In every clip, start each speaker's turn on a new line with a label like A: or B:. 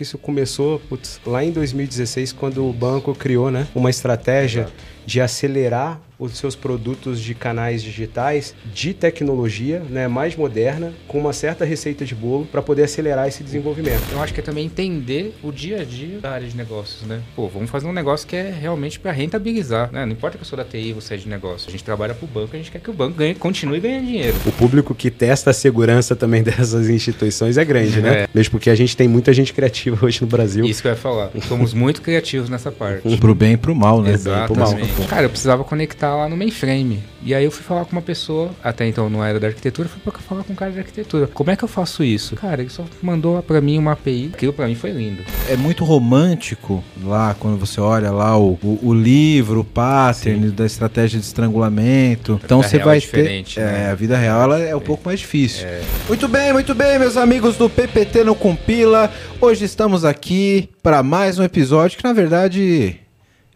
A: Isso começou putz, lá em 2016, quando o banco criou né, uma estratégia Exato. de acelerar os seus produtos de canais digitais de tecnologia né, mais moderna, com uma certa receita de bolo, para poder acelerar esse desenvolvimento.
B: Eu acho que é também entender o dia a dia da área de negócios, né? Pô, vamos fazer um negócio que é realmente para rentabilizar, né? Não importa que eu sou da TI, você é de negócio. A gente trabalha para o banco, a gente quer que o banco ganhe, continue ganhando dinheiro.
A: O público que testa a segurança também dessas instituições é grande, né? É. Mesmo porque a gente tem muita gente criativa hoje no Brasil.
B: Isso que eu ia falar. Somos muito criativos nessa parte.
C: Pro bem e pro mal, né?
B: Exatamente. Cara, eu precisava conectar tá lá no mainframe. E aí eu fui falar com uma pessoa, até então não era da arquitetura, fui pra falar com um cara de arquitetura. Como é que eu faço isso? Cara, ele só mandou para mim uma API, aquilo para mim foi lindo.
C: É muito romântico lá, quando você olha lá o, o, o livro, o pattern Sim. da estratégia de estrangulamento. Então você vai é ter... Né? É, a vida real ela é um é. pouco mais difícil. É. Muito bem, muito bem, meus amigos do PPT no Compila. Hoje estamos aqui para mais um episódio que na verdade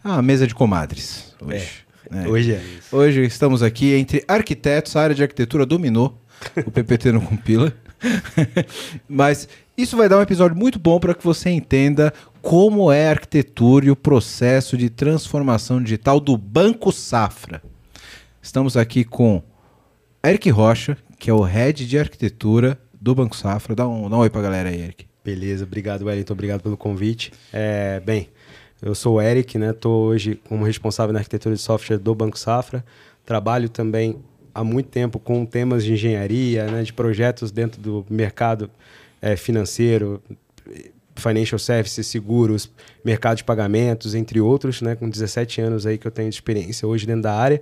C: é uma mesa de comadres. Hoje. É.
A: Hoje é
C: isso. Hoje estamos aqui entre arquitetos, a área de arquitetura dominou, o PPT não compila. Mas isso vai dar um episódio muito bom para que você entenda como é a arquitetura e o processo de transformação digital do Banco Safra. Estamos aqui com Eric Rocha, que é o head de arquitetura do Banco Safra. Dá um, dá um oi para a galera aí, Eric.
A: Beleza, obrigado, Wellington. Obrigado pelo convite. É, bem, eu sou o Eric, né? Estou hoje como responsável na arquitetura de software do Banco Safra. Trabalho também há muito tempo com temas de engenharia, né? de projetos dentro do mercado é, financeiro, financial services, seguros, mercado de pagamentos, entre outros, né? Com 17 anos aí que eu tenho de experiência hoje dentro da área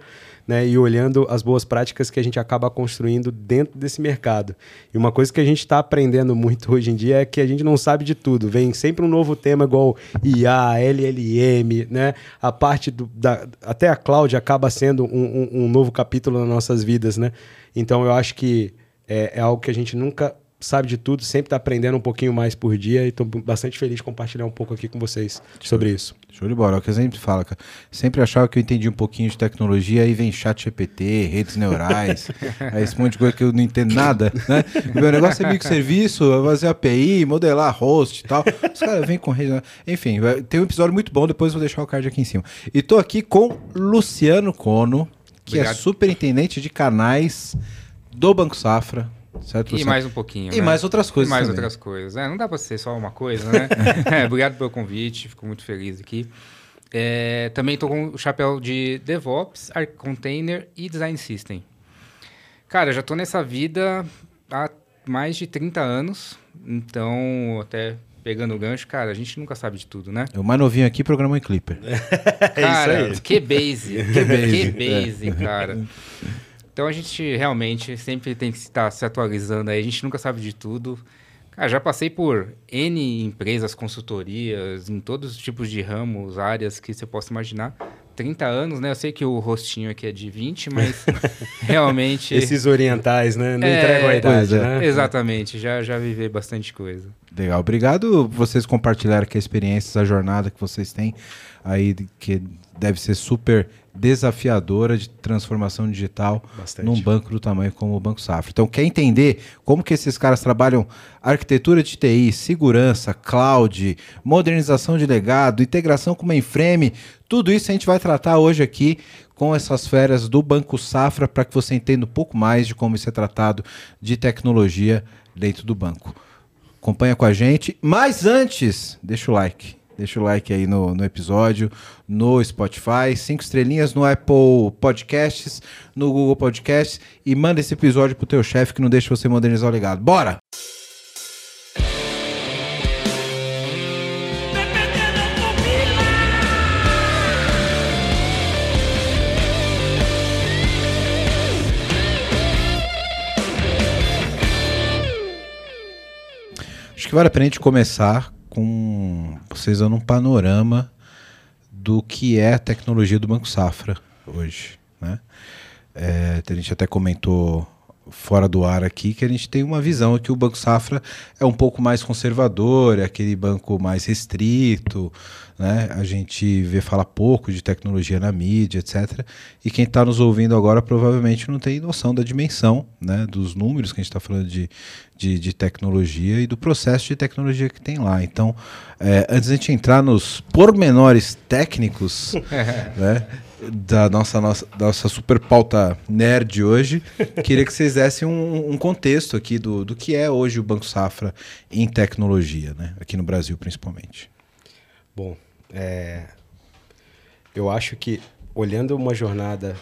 A: né, e olhando as boas práticas que a gente acaba construindo dentro desse mercado. E uma coisa que a gente está aprendendo muito hoje em dia é que a gente não sabe de tudo. Vem sempre um novo tema igual IA, LLM, né? A parte do, da, até a cloud acaba sendo um, um, um novo capítulo nas nossas vidas, né? Então eu acho que é, é algo que a gente nunca sabe de tudo, sempre está aprendendo um pouquinho mais por dia e estou bastante feliz de compartilhar um pouco aqui com vocês Show. sobre isso.
C: Show de bola, é o que eu sempre falo, cara. Sempre achava que eu entendi um pouquinho de tecnologia, aí vem chat GPT, redes neurais, aí esse monte de coisa que eu não entendo nada, né? Meu negócio é microserviço, fazer API, modelar host e tal. Os caras vêm com rede... Enfim, tem um episódio muito bom, depois vou deixar o card aqui em cima. E tô aqui com Luciano Cono, que é Obrigado. é superintendente de canais do Banco Safra,
B: Certo, e mais um pouquinho.
C: E né? mais outras coisas.
B: E mais também. outras coisas. É, não dá para ser só uma coisa, né? é, obrigado pelo convite, fico muito feliz aqui. É, também estou com o chapéu de DevOps, Arc Container e Design System. Cara, já estou nessa vida há mais de 30 anos, então até pegando o gancho, cara, a gente nunca sabe de tudo, né?
C: O mais novinho aqui programou em Clipper.
B: cara, é que base. que base, que base, cara. Então a gente realmente sempre tem que estar se atualizando aí, a gente nunca sabe de tudo. Cara, já passei por N empresas, consultorias, em todos os tipos de ramos, áreas que você possa imaginar. 30 anos, né? Eu sei que o rostinho aqui é de 20, mas realmente.
A: Esses orientais, né? Não é, entregam a idade, é. né?
B: Exatamente, já, já vivi bastante coisa.
C: Legal, obrigado vocês compartilharem aqui a experiência, a jornada que vocês têm aí, que deve ser super desafiadora de transformação digital Bastante. num banco do tamanho como o Banco Safra. Então, quer entender como que esses caras trabalham arquitetura de TI, segurança, cloud, modernização de legado, integração com mainframe, tudo isso a gente vai tratar hoje aqui com essas férias do Banco Safra para que você entenda um pouco mais de como isso é tratado de tecnologia dentro do banco. Acompanha com a gente, mas antes, deixa o like Deixa o like aí no, no episódio, no Spotify, cinco estrelinhas no Apple Podcasts, no Google Podcasts e manda esse episódio pro teu chefe que não deixa você modernizar o legado. Bora! Acho que vale a pena a gente começar com vocês dando um panorama do que é a tecnologia do Banco Safra hoje. Né? É, a gente até comentou fora do ar aqui que a gente tem uma visão que o Banco Safra é um pouco mais conservador, é aquele banco mais restrito, né? A gente vê falar pouco de tecnologia na mídia, etc. E quem está nos ouvindo agora provavelmente não tem noção da dimensão, né? Dos números que a gente está falando de, de, de, tecnologia e do processo de tecnologia que tem lá. Então, é, antes de a gente entrar nos pormenores técnicos, né? Da nossa, nossa, nossa super pauta nerd hoje, queria que vocês dessem um, um contexto aqui do, do que é hoje o Banco Safra em tecnologia, né? aqui no Brasil principalmente.
A: Bom, é, eu acho que olhando uma jornada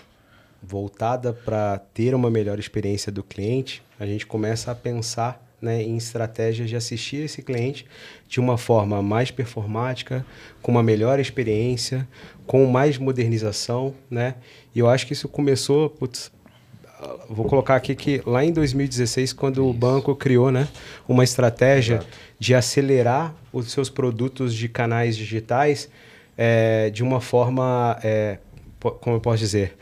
A: voltada para ter uma melhor experiência do cliente, a gente começa a pensar né, em estratégias de assistir esse cliente de uma forma mais performática, com uma melhor experiência, com mais modernização, né? E eu acho que isso começou, putz, vou colocar aqui que lá em 2016, quando isso. o banco criou, né, uma estratégia Exato de acelerar os seus produtos de canais digitais é, de uma forma, é, como eu posso dizer,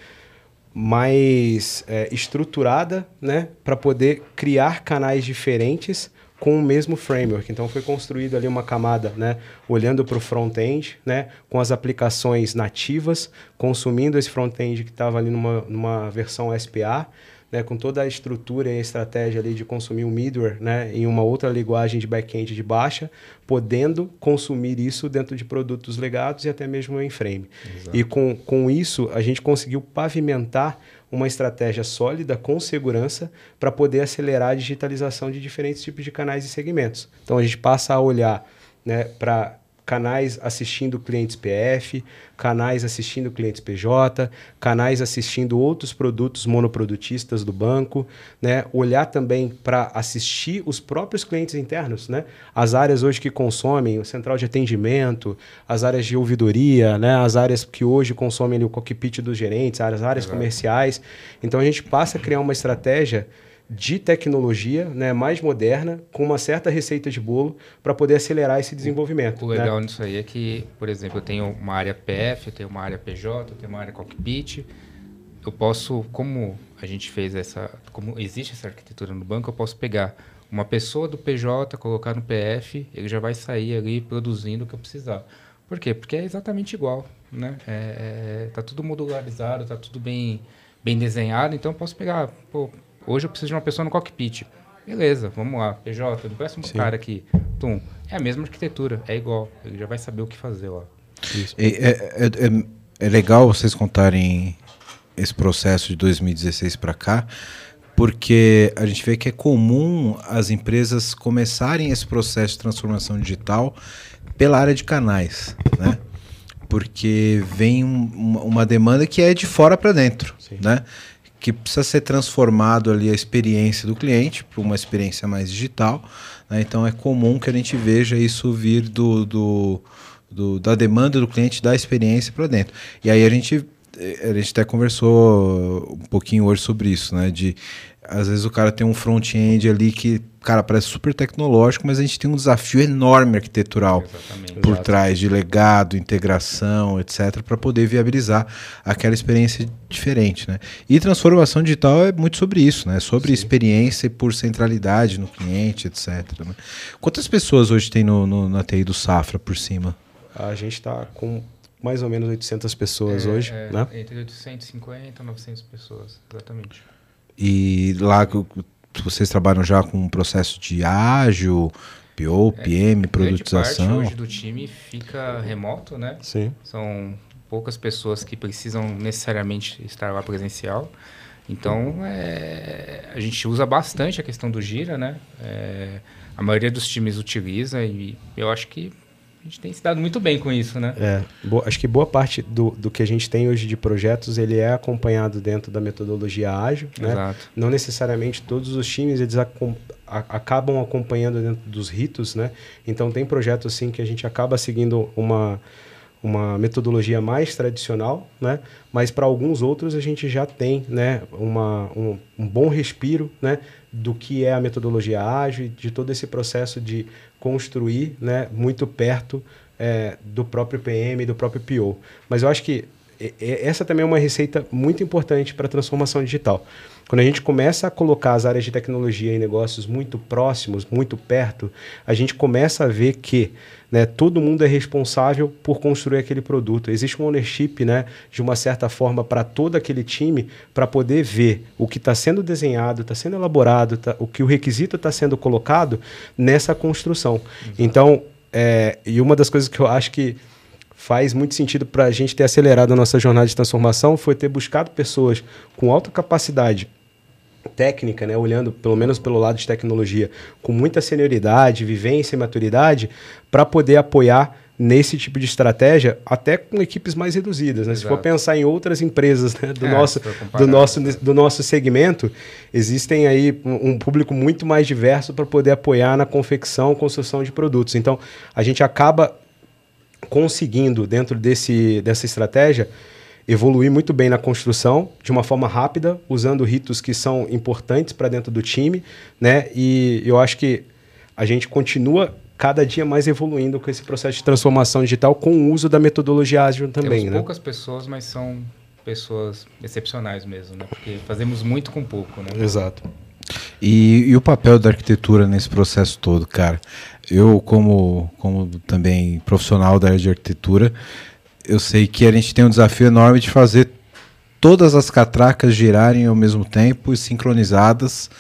A: mais é, estruturada, né, para poder criar canais diferentes com o mesmo framework. Então foi construído ali uma camada, né, olhando para o front-end, né, com as aplicações nativas, consumindo esse front-end que estava ali numa, numa versão SPA, né, com toda a estrutura e a estratégia ali de consumir um middleware né, em uma outra linguagem de back-end de baixa, podendo consumir isso dentro de produtos legados e até mesmo em frame. Exato. E com, com isso, a gente conseguiu pavimentar uma estratégia sólida, com segurança, para poder acelerar a digitalização de diferentes tipos de canais e segmentos. Então, a gente passa a olhar né, para canais assistindo clientes PF, canais assistindo clientes PJ, canais assistindo outros produtos monoprodutistas do banco, né? Olhar também para assistir os próprios clientes internos, né? As áreas hoje que consomem, o central de atendimento, as áreas de ouvidoria, né? As áreas que hoje consomem o cockpit dos gerentes, as áreas comerciais. Então a gente passa a criar uma estratégia de tecnologia né, mais moderna, com uma certa receita de bolo, para poder acelerar esse desenvolvimento.
B: O legal né? nisso aí é que, por exemplo, eu tenho uma área PF, eu tenho uma área PJ, eu tenho uma área cockpit. Eu posso, como a gente fez essa, como existe essa arquitetura no banco, eu posso pegar uma pessoa do PJ, colocar no PF, ele já vai sair ali produzindo o que eu precisar. Por quê? Porque é exatamente igual, né? É, é, tá tudo modularizado, tá tudo bem, bem desenhado, então eu posso pegar, pô, Hoje eu preciso de uma pessoa no cockpit. Beleza, vamos lá. PJ, parece um Sim. cara aqui. Tum. É a mesma arquitetura, é igual. Ele já vai saber o que fazer lá.
C: É, é, é, é, legal vocês contarem esse processo de 2016 para cá, porque a gente vê que é comum as empresas começarem esse processo de transformação digital pela área de canais, né? Porque vem um, uma demanda que é de fora para dentro, Sim. né? Que precisa ser transformado ali a experiência do cliente para uma experiência mais digital. Né? Então é comum que a gente veja isso vir do, do, do da demanda do cliente, da experiência para dentro. E aí a gente a gente até conversou um pouquinho hoje sobre isso, né? De às vezes o cara tem um front-end ali que, cara, parece super tecnológico, mas a gente tem um desafio enorme arquitetural Exatamente. por Exato. trás de legado, integração, etc, para poder viabilizar aquela experiência diferente, né? E transformação digital é muito sobre isso, né? Sobre Sim. experiência por centralidade no cliente, etc. Né? Quantas pessoas hoje tem no, no, na TI do Safra por cima?
A: A gente está com mais ou menos 800 pessoas é, hoje, é, né?
B: Entre 850 e 900 pessoas, exatamente.
C: E lá vocês trabalham já com um processo de ágil, PO, PM, é, produtização?
B: Parte hoje do time fica remoto, né?
A: Sim.
B: São poucas pessoas que precisam necessariamente estar lá presencial. Então, é, a gente usa bastante a questão do Gira, né? É, a maioria dos times utiliza e eu acho que a gente tem se dado muito bem com isso, né?
A: É, boa, acho que boa parte do, do que a gente tem hoje de projetos, ele é acompanhado dentro da metodologia ágil, né? Exato. Não necessariamente todos os times, eles acom acabam acompanhando dentro dos ritos, né? Então, tem projetos, assim, que a gente acaba seguindo uma uma metodologia mais tradicional, né? Mas para alguns outros a gente já tem, né, uma, um, um, bom respiro, né, do que é a metodologia ágil, de todo esse processo de construir, né, muito perto é, do próprio PM, do próprio PO. Mas eu acho que essa também é uma receita muito importante para a transformação digital. Quando a gente começa a colocar as áreas de tecnologia e negócios muito próximos, muito perto, a gente começa a ver que né, todo mundo é responsável por construir aquele produto. Existe um ownership, né, de uma certa forma, para todo aquele time, para poder ver o que está sendo desenhado, está sendo elaborado, tá, o que o requisito está sendo colocado nessa construção. Exato. Então, é, e uma das coisas que eu acho que faz muito sentido para a gente ter acelerado a nossa jornada de transformação foi ter buscado pessoas com alta capacidade técnica, né, olhando pelo menos pelo lado de tecnologia, com muita senioridade, vivência e maturidade, para poder apoiar nesse tipo de estratégia, até com equipes mais reduzidas. Né? Se for pensar em outras empresas né, do, é, nosso, do, nosso, do nosso segmento, existem aí um, um público muito mais diverso para poder apoiar na confecção, construção de produtos. Então, a gente acaba conseguindo, dentro desse, dessa estratégia, evoluir muito bem na construção de uma forma rápida, usando ritos que são importantes para dentro do time, né? E eu acho que a gente continua cada dia mais evoluindo com esse processo de transformação digital com o uso da metodologia ágil também,
B: Temos
A: né?
B: poucas pessoas, mas são pessoas excepcionais mesmo, né? Porque fazemos muito com pouco, né?
A: Exato.
C: E, e, o papel da arquitetura nesse processo todo, cara? Eu, como, como também profissional da área de arquitetura, eu sei que a gente tem um desafio enorme de fazer todas as catracas girarem ao mesmo tempo e sincronizadas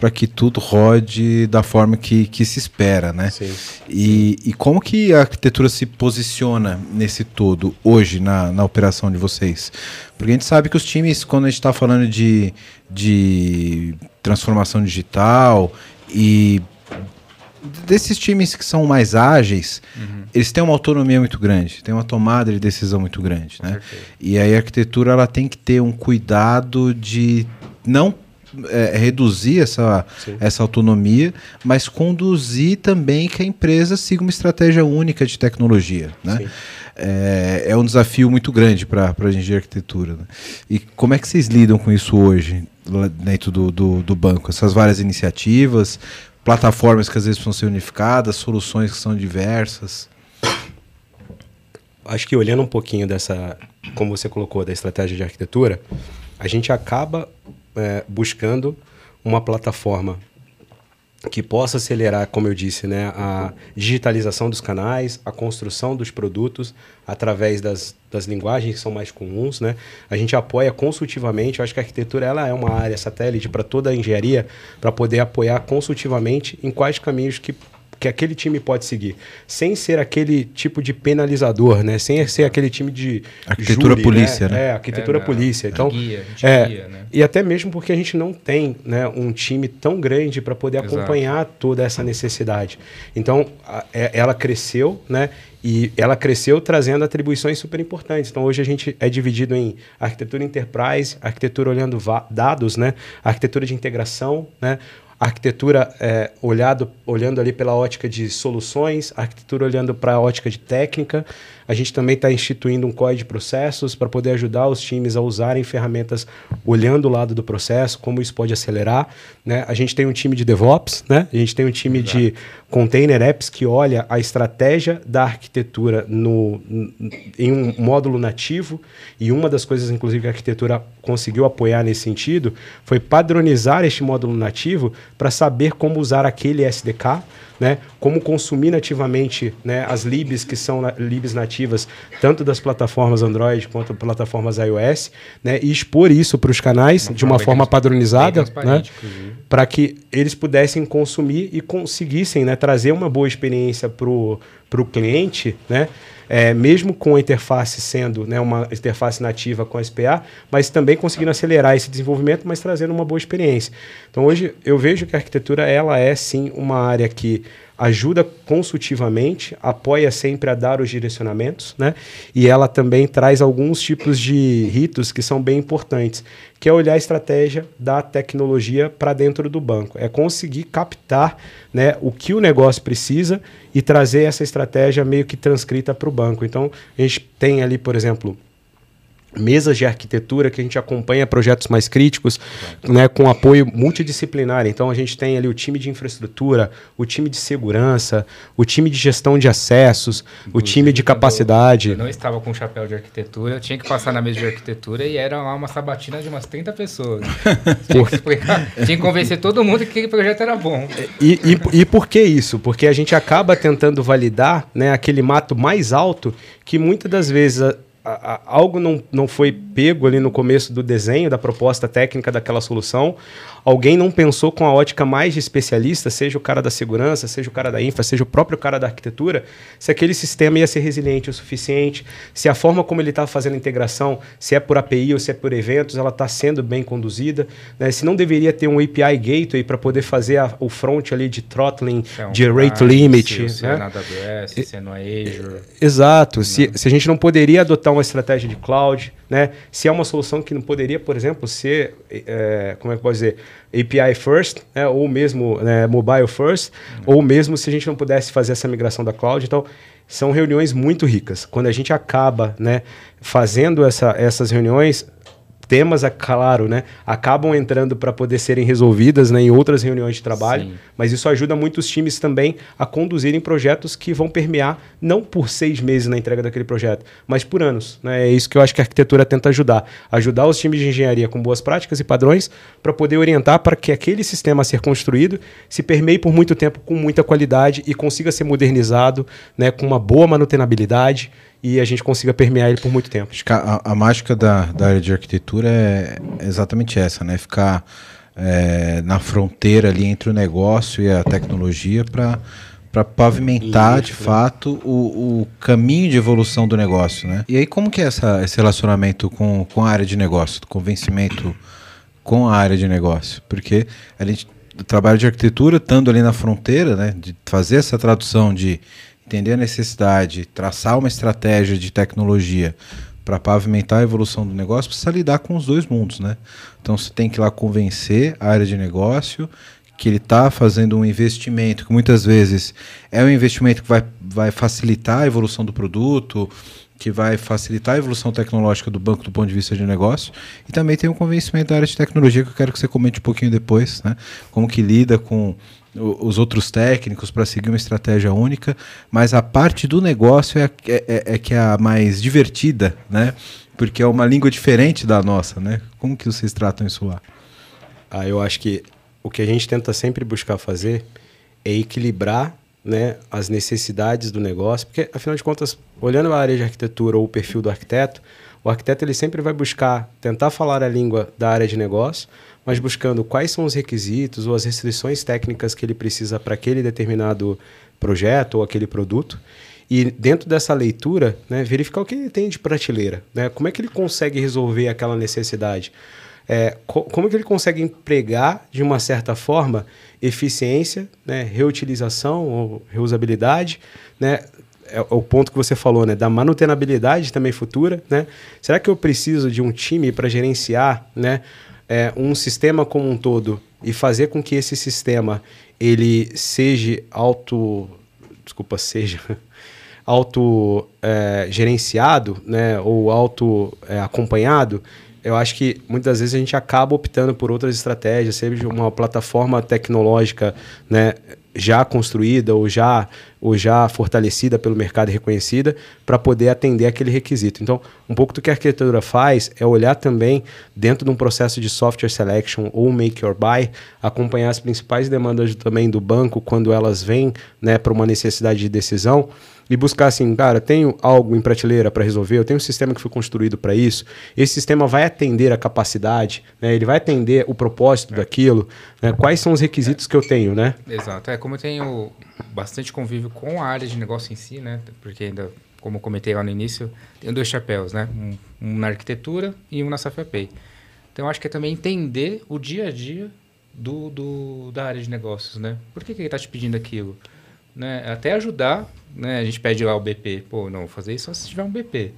C: para que tudo rode da forma que, que se espera, né? Sim. E, e como que a arquitetura se posiciona nesse todo hoje na, na operação de vocês? Porque a gente sabe que os times, quando a gente está falando de, de transformação digital e desses times que são mais ágeis, uhum. eles têm uma autonomia muito grande, têm uma tomada de decisão muito grande, né? E aí a arquitetura ela tem que ter um cuidado de não é, reduzir essa, essa autonomia, mas conduzir também que a empresa siga uma estratégia única de tecnologia, né? É, é, um desafio muito grande para a gente de arquitetura. Né? E como é que vocês lidam com isso hoje dentro do, do, do banco? Essas várias iniciativas, plataformas que às vezes precisam ser unificadas, soluções que são diversas?
A: Acho que olhando um pouquinho dessa, como você colocou, da estratégia de arquitetura, a gente acaba é, buscando uma plataforma que possa acelerar, como eu disse, né, a digitalização dos canais, a construção dos produtos através das, das linguagens que são mais comuns. Né? A gente apoia consultivamente, eu acho que a arquitetura ela é uma área satélite para toda a engenharia, para poder apoiar consultivamente em quais caminhos que que aquele time pode seguir, sem ser aquele tipo de penalizador, né? Sem ser aquele time de
C: arquitetura júri, polícia, né?
A: né? É, arquitetura é, polícia. Então, guia, é, guia, né? e até mesmo porque a gente não tem, né, um time tão grande para poder Exato. acompanhar toda essa necessidade. Então, a, é, ela cresceu, né? E ela cresceu trazendo atribuições super importantes. Então, hoje a gente é dividido em arquitetura enterprise, arquitetura olhando dados, né? Arquitetura de integração, né? Arquitetura é, olhado, olhando ali pela ótica de soluções, arquitetura olhando para a ótica de técnica, a gente também está instituindo um código de processos para poder ajudar os times a usarem ferramentas olhando o lado do processo, como isso pode acelerar. Né? A gente tem um time de DevOps, né? a gente tem um time Exato. de Container Apps que olha a estratégia da arquitetura no, em um módulo nativo. E uma das coisas, inclusive, que a arquitetura conseguiu apoiar nesse sentido foi padronizar este módulo nativo para saber como usar aquele SDK né? Como consumir nativamente né, as libs que são libs nativas, tanto das plataformas Android quanto plataformas iOS, né? E expor isso para os canais uma de uma forma padronizada, né? Para que eles pudessem consumir e conseguissem né, trazer uma boa experiência para o cliente, né? É, mesmo com a interface sendo né, uma interface nativa com a SPA, mas também conseguindo acelerar esse desenvolvimento, mas trazendo uma boa experiência. Então hoje eu vejo que a arquitetura ela é sim uma área que ajuda consultivamente, apoia sempre a dar os direcionamentos, né? E ela também traz alguns tipos de ritos que são bem importantes, que é olhar a estratégia da tecnologia para dentro do banco, é conseguir captar, né, o que o negócio precisa e trazer essa estratégia meio que transcrita para o banco. Então, a gente tem ali, por exemplo, mesas de arquitetura que a gente acompanha projetos mais críticos, né, com apoio multidisciplinar. Então a gente tem ali o time de infraestrutura, o time de segurança, o time de gestão de acessos, Inclusive, o time de capacidade.
B: Eu não estava com chapéu de arquitetura, eu tinha que passar na mesa de arquitetura e era lá uma sabatina de umas 30 pessoas. tinha, que explicar, tinha que convencer todo mundo que aquele projeto era bom.
A: E, e, e por que isso? Porque a gente acaba tentando validar né, aquele mato mais alto que muitas das vezes a, a, algo não, não foi pego ali no começo do desenho, da proposta técnica daquela solução, alguém não pensou com a ótica mais de especialista, seja o cara da segurança, seja o cara da infra, seja o próprio cara da arquitetura, se aquele sistema ia ser resiliente o suficiente, se a forma como ele está fazendo a integração, se é por API ou se é por eventos, ela está sendo bem conduzida, né? se não deveria ter um API gateway para poder fazer a, o front ali de throttling, um de rate limit.
B: Se, né? é na AWS, se é no Azure.
A: Exato. Se, se a gente não poderia adotar uma estratégia de cloud, né? Se é uma solução que não poderia, por exemplo, ser, é, como é que eu posso dizer, API first, né? ou mesmo né, mobile first, uhum. ou mesmo se a gente não pudesse fazer essa migração da cloud. Então, são reuniões muito ricas. Quando a gente acaba né, fazendo essa, essas reuniões, temas, é claro, né, acabam entrando para poder serem resolvidas né, em outras reuniões de trabalho, Sim. mas isso ajuda muito os times também a conduzirem projetos que vão permear não por seis meses na entrega daquele projeto, mas por anos. Né? É isso que eu acho que a arquitetura tenta ajudar. Ajudar os times de engenharia com boas práticas e padrões para poder orientar para que aquele sistema a ser construído se permeie por muito tempo com muita qualidade e consiga ser modernizado né, com uma boa manutenabilidade e a gente consiga permear ele por muito tempo.
C: A, a mágica da, da área de arquitetura é exatamente essa, né? Ficar é, na fronteira ali entre o negócio e a tecnologia para para pavimentar Isso, de fato o, o, caminho de evolução do negócio, né? E aí como que é essa, esse relacionamento com, com a área de negócio, convencimento com a área de negócio? Porque a gente o trabalho de arquitetura estando ali na fronteira, né, de fazer essa tradução de entender a necessidade, traçar uma estratégia de tecnologia para pavimentar a evolução do negócio, precisa lidar com os dois mundos, né? Então você tem que ir lá convencer a área de negócio que ele está fazendo um investimento que muitas vezes é um investimento que vai, vai facilitar a evolução do produto, que vai facilitar a evolução tecnológica do banco do ponto de vista de negócio, e também tem um convencimento da área de tecnologia que eu quero que você comente um pouquinho depois, né? Como que lida com os outros técnicos para seguir uma estratégia única, mas a parte do negócio é, é, é, é, que é a mais divertida, né? Porque é uma língua diferente da nossa, né? Como que vocês tratam isso lá?
A: Ah, eu acho que o que a gente tenta sempre buscar fazer é equilibrar né, as necessidades do negócio, porque afinal de contas, olhando a área de arquitetura ou o perfil do arquiteto, o arquiteto ele sempre vai buscar tentar falar a língua da área de negócio, mas buscando quais são os requisitos ou as restrições técnicas que ele precisa para aquele determinado projeto ou aquele produto. E dentro dessa leitura, né, verificar o que ele tem de prateleira, né? como é que ele consegue resolver aquela necessidade. É, co como é que ele consegue empregar, de uma certa forma, eficiência, né, reutilização ou reusabilidade, né, é o ponto que você falou, né, da manutenabilidade também futura, né? Será que eu preciso de um time para gerenciar, né, é, um sistema como um todo e fazer com que esse sistema ele seja auto, desculpa, seja auto é, gerenciado, né, ou auto é, acompanhado, eu acho que muitas vezes a gente acaba optando por outras estratégias, seja uma plataforma tecnológica, né, já construída ou já, ou já fortalecida pelo mercado e reconhecida para poder atender aquele requisito. Então, um pouco do que a arquitetura faz é olhar também dentro de um processo de software selection ou make or buy, acompanhar as principais demandas também do banco quando elas vêm né, para uma necessidade de decisão e buscar assim, cara, tenho algo em prateleira para resolver, eu tenho um sistema que foi construído para isso, esse sistema vai atender a capacidade, né? ele vai atender o propósito é. daquilo, né? quais são os requisitos é. que eu tenho, né?
B: Exato, é como eu tenho bastante convívio com a área de negócio em si, né? Porque ainda, como eu comentei lá no início, tenho dois chapéus, né? Um, um na arquitetura e um na SafePay. Então, acho que é também entender o dia a dia do, do, da área de negócios, né? Por que, que ele está te pedindo aquilo? Né? Até ajudar né, a gente pede lá o BP. Pô, não, vou fazer isso só se tiver um BP.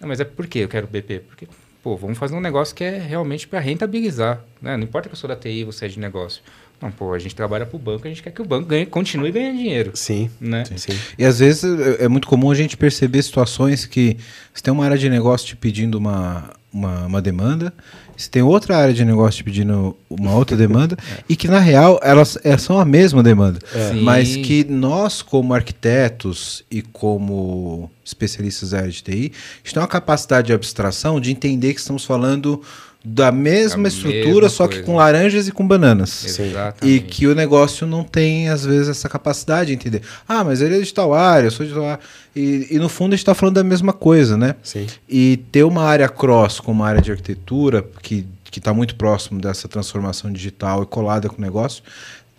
B: Não, mas é por que eu quero BP? Porque, pô, vamos fazer um negócio que é realmente para rentabilizar. Né? Não importa que eu sou da TI, você é de negócio. Não, pô, a gente trabalha para o banco, a gente quer que o banco ganhe, continue ganhando dinheiro.
A: Sim,
B: né?
A: Sim. sim.
C: E às vezes é, é muito comum a gente perceber situações que você tem uma área de negócio te pedindo uma, uma, uma demanda, você tem outra área de negócio te pedindo uma outra demanda, é. e que na real elas, elas são a mesma demanda. É. Mas que nós, como arquitetos e como especialistas da área de TI, a gente tem uma capacidade de abstração de entender que estamos falando da mesma a estrutura, mesma só coisa. que com laranjas e com bananas.
B: Exatamente.
C: E que o negócio não tem, às vezes, essa capacidade de entender. Ah, mas ele é de tal área, eu sou de tal área. E, e no fundo a gente está falando da mesma coisa, né?
A: Sim.
C: E ter uma área cross como uma área de arquitetura, que está muito próximo dessa transformação digital e colada com o negócio,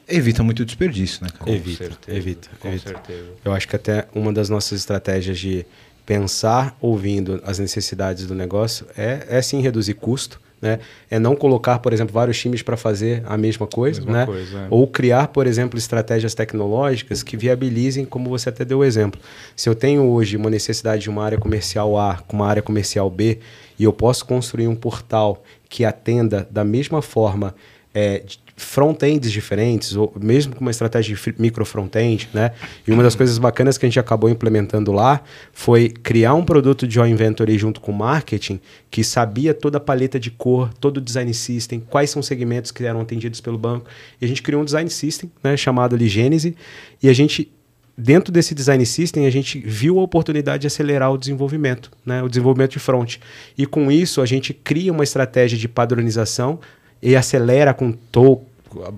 C: evita muito desperdício, né?
A: Cara? Evita, certeza, evita. Com evita. certeza. Eu acho que até uma das nossas estratégias de pensar ouvindo as necessidades do negócio é, é sim reduzir custo né? É não colocar, por exemplo, vários times para fazer a mesma coisa, mesma né? Coisa, é. Ou criar, por exemplo, estratégias tecnológicas que viabilizem, como você até deu o exemplo. Se eu tenho hoje uma necessidade de uma área comercial A com uma área comercial B e eu posso construir um portal que atenda da mesma forma é, front-ends diferentes, ou mesmo com uma estratégia de micro front-end, né? E uma das coisas bacanas que a gente acabou implementando lá foi criar um produto de Joy Inventory junto com marketing que sabia toda a paleta de cor, todo o design system, quais são os segmentos que eram atendidos pelo banco. E a gente criou um design system, né, chamado ali Gênese, e a gente dentro desse design system, a gente viu a oportunidade de acelerar o desenvolvimento, né? o desenvolvimento de front. E com isso, a gente cria uma estratégia de padronização e acelera com to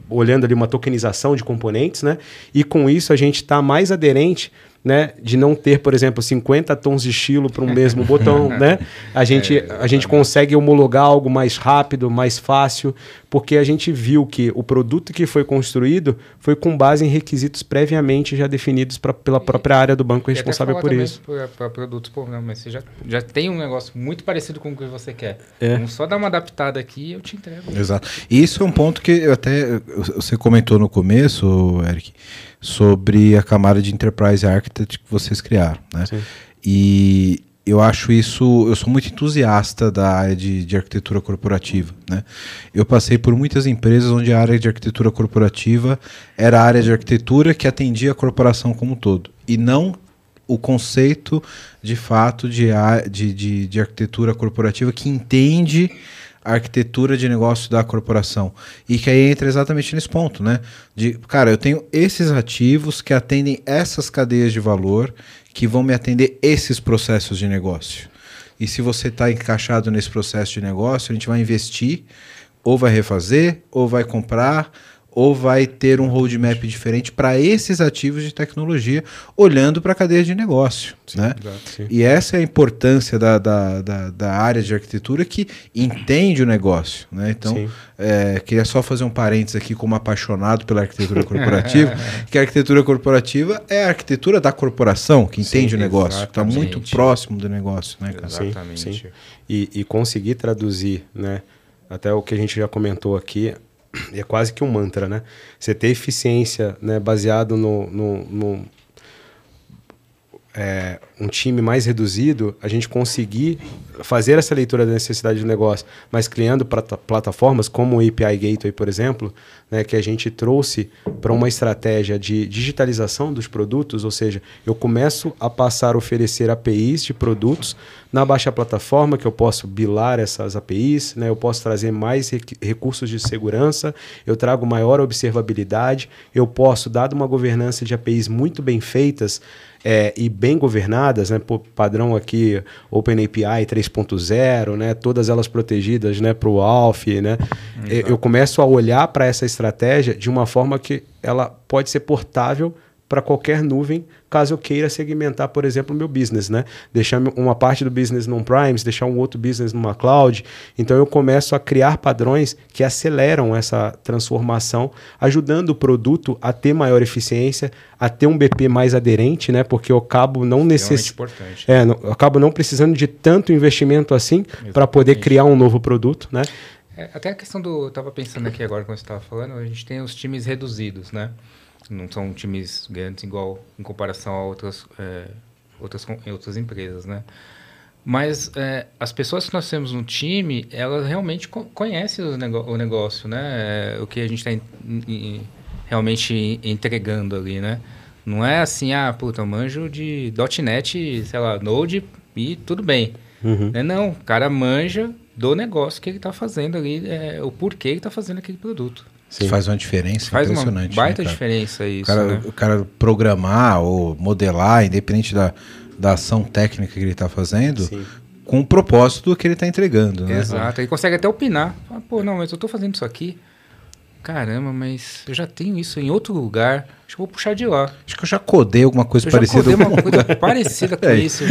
A: olhando ali uma tokenização de componentes, né? E com isso a gente está mais aderente né, de não ter, por exemplo, 50 tons de estilo para um mesmo botão, né? A gente, é, a gente consegue homologar algo mais rápido, mais fácil, porque a gente viu que o produto que foi construído foi com base em requisitos previamente já definidos pra, pela própria área do banco responsável por isso.
B: Para produtos, pô, não, mas você já, já tem um negócio muito parecido com o que você quer. É. Vamos só dar uma adaptada aqui e eu te entrego.
C: Exato. E isso é um ponto que até você comentou no começo, Eric, sobre a camada de Enterprise Architect que vocês criaram. Né? Sim. E eu acho isso, eu sou muito entusiasta da área de, de, arquitetura corporativa. Né? Eu passei por muitas empresas onde a área de arquitetura corporativa era a área de arquitetura que atendia a corporação como um todo, e não o conceito de fato de, de, de, de arquitetura corporativa que entende a arquitetura de negócio da corporação. E que aí entra exatamente nesse ponto, né? De, cara, eu tenho esses ativos que atendem essas cadeias de valor que vão me atender esses processos de negócio. E se você está encaixado nesse processo de negócio, a gente vai investir, ou vai refazer, ou vai comprar, ou vai ter um roadmap diferente para esses ativos de tecnologia, olhando para a cadeia de negócio. Sim, né? E essa é a importância da, da, da, da, área de arquitetura que entende o negócio. Né? Então, é, queria só fazer um parênteses aqui como apaixonado pela arquitetura corporativa, que a arquitetura corporativa é a arquitetura da corporação, que entende sim, o negócio, que está muito próximo do negócio. Né, cara?
A: Exatamente. Sim, sim. E, e conseguir traduzir, né? até o que a gente já comentou aqui, é quase que um mantra, né? Você ter eficiência né, baseado no, no, no é, um time mais reduzido, a gente conseguir fazer essa leitura da necessidade do negócio, mas criando plataformas como o API Gateway, por exemplo, né, que a gente trouxe para uma estratégia de digitalização dos produtos, ou seja, eu começo a passar a oferecer APIs de produtos na baixa plataforma, que eu posso bilar essas APIs, né, eu posso trazer mais recursos de segurança, eu trago maior observabilidade, eu posso, dado uma governança de APIs muito bem feitas, é, e bem governadas, né, por padrão aqui OpenAPI 3.0, né, todas elas protegidas né, para o ALF, né, eu começo a olhar para essa estratégia de uma forma que ela pode ser portável para qualquer nuvem, caso eu queira segmentar, por exemplo, o meu business, né? Deixar uma parte do business num Primes, deixar um outro business numa cloud. Então eu começo a criar padrões que aceleram essa transformação, ajudando o produto a ter maior eficiência, a ter um BP mais aderente, né? Porque eu acabo não necessitando, é, eu acabo não precisando de tanto investimento assim para poder criar um novo produto, né?
B: É, até a questão do. Eu estava pensando aqui agora, quando você estava falando, a gente tem os times reduzidos, né? Não são times grandes igual em comparação a outras, é, outras, outras empresas, né? Mas é, as pessoas que nós temos no time, elas realmente co conhecem o, o, negócio, né? É, o que a gente está realmente entregando ali, né? Não é assim, ah, puta, eu manjo de .NET, sei lá, Node e tudo bem. Uhum. É, não, o cara manja do negócio que ele está fazendo ali, é, o porquê ele está fazendo aquele produto.
C: Sim. Faz uma diferença
B: Faz impressionante. Uma baita né, diferença isso.
C: O cara,
B: né?
C: o cara programar ou modelar, independente da, da ação técnica que ele está fazendo, Sim. com o propósito que ele está entregando. Né?
B: Exato. Ele consegue até opinar. Pô, não, mas eu estou fazendo isso aqui caramba, mas eu já tenho isso em outro lugar, acho que vou puxar de lá.
C: Acho que eu já codei alguma coisa eu parecida.
B: Já codei uma coisa parecida com é. isso.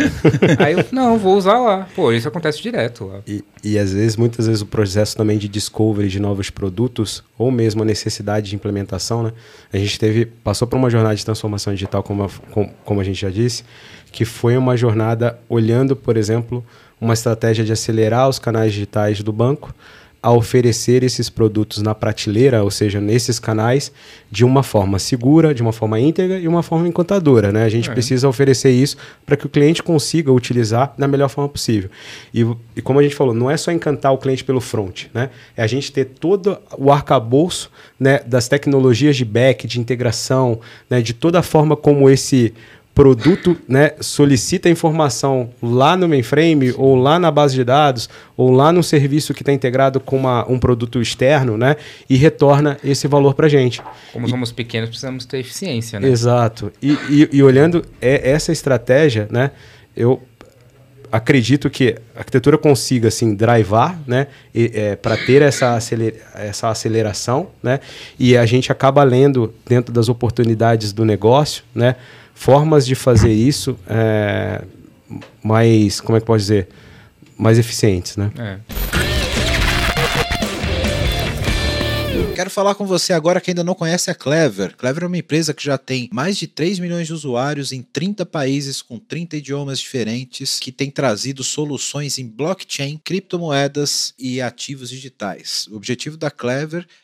B: Aí eu, não, vou usar lá. Pô, isso acontece direto lá.
A: E, e às vezes, muitas vezes o processo também de discovery de novos produtos, ou mesmo a necessidade de implementação, né? A gente teve, passou por uma jornada de transformação digital, como a, como, como a gente já disse, que foi uma jornada olhando, por exemplo, uma estratégia de acelerar os canais digitais do banco, a oferecer esses produtos na prateleira, ou seja, nesses canais, de uma forma segura, de uma forma íntegra e uma forma encantadora. Né? A gente é. precisa oferecer isso para que o cliente consiga utilizar da melhor forma possível. E, e, como a gente falou, não é só encantar o cliente pelo front, né? é a gente ter todo o arcabouço né, das tecnologias de back, de integração, né, de toda a forma como esse produto né, solicita informação lá no mainframe ou lá na base de dados ou lá no serviço que está integrado com uma, um produto externo né, e retorna esse valor para a gente.
B: Como
A: e,
B: somos pequenos, precisamos ter eficiência. Né?
A: Exato. E, e, e olhando é, essa estratégia, né, eu acredito que a arquitetura consiga assim drivar, né, é, para ter essa, acelera essa aceleração, né, e a gente acaba lendo dentro das oportunidades do negócio, né, formas de fazer isso é, mais, como é que pode dizer, mais eficientes, né? É.
D: Quero falar com você agora que ainda não conhece a Clever. Clever é uma empresa que já tem mais de 3 milhões de usuários em 30 países com 30 idiomas diferentes, que tem trazido soluções em blockchain, criptomoedas e ativos digitais. O objetivo da Clever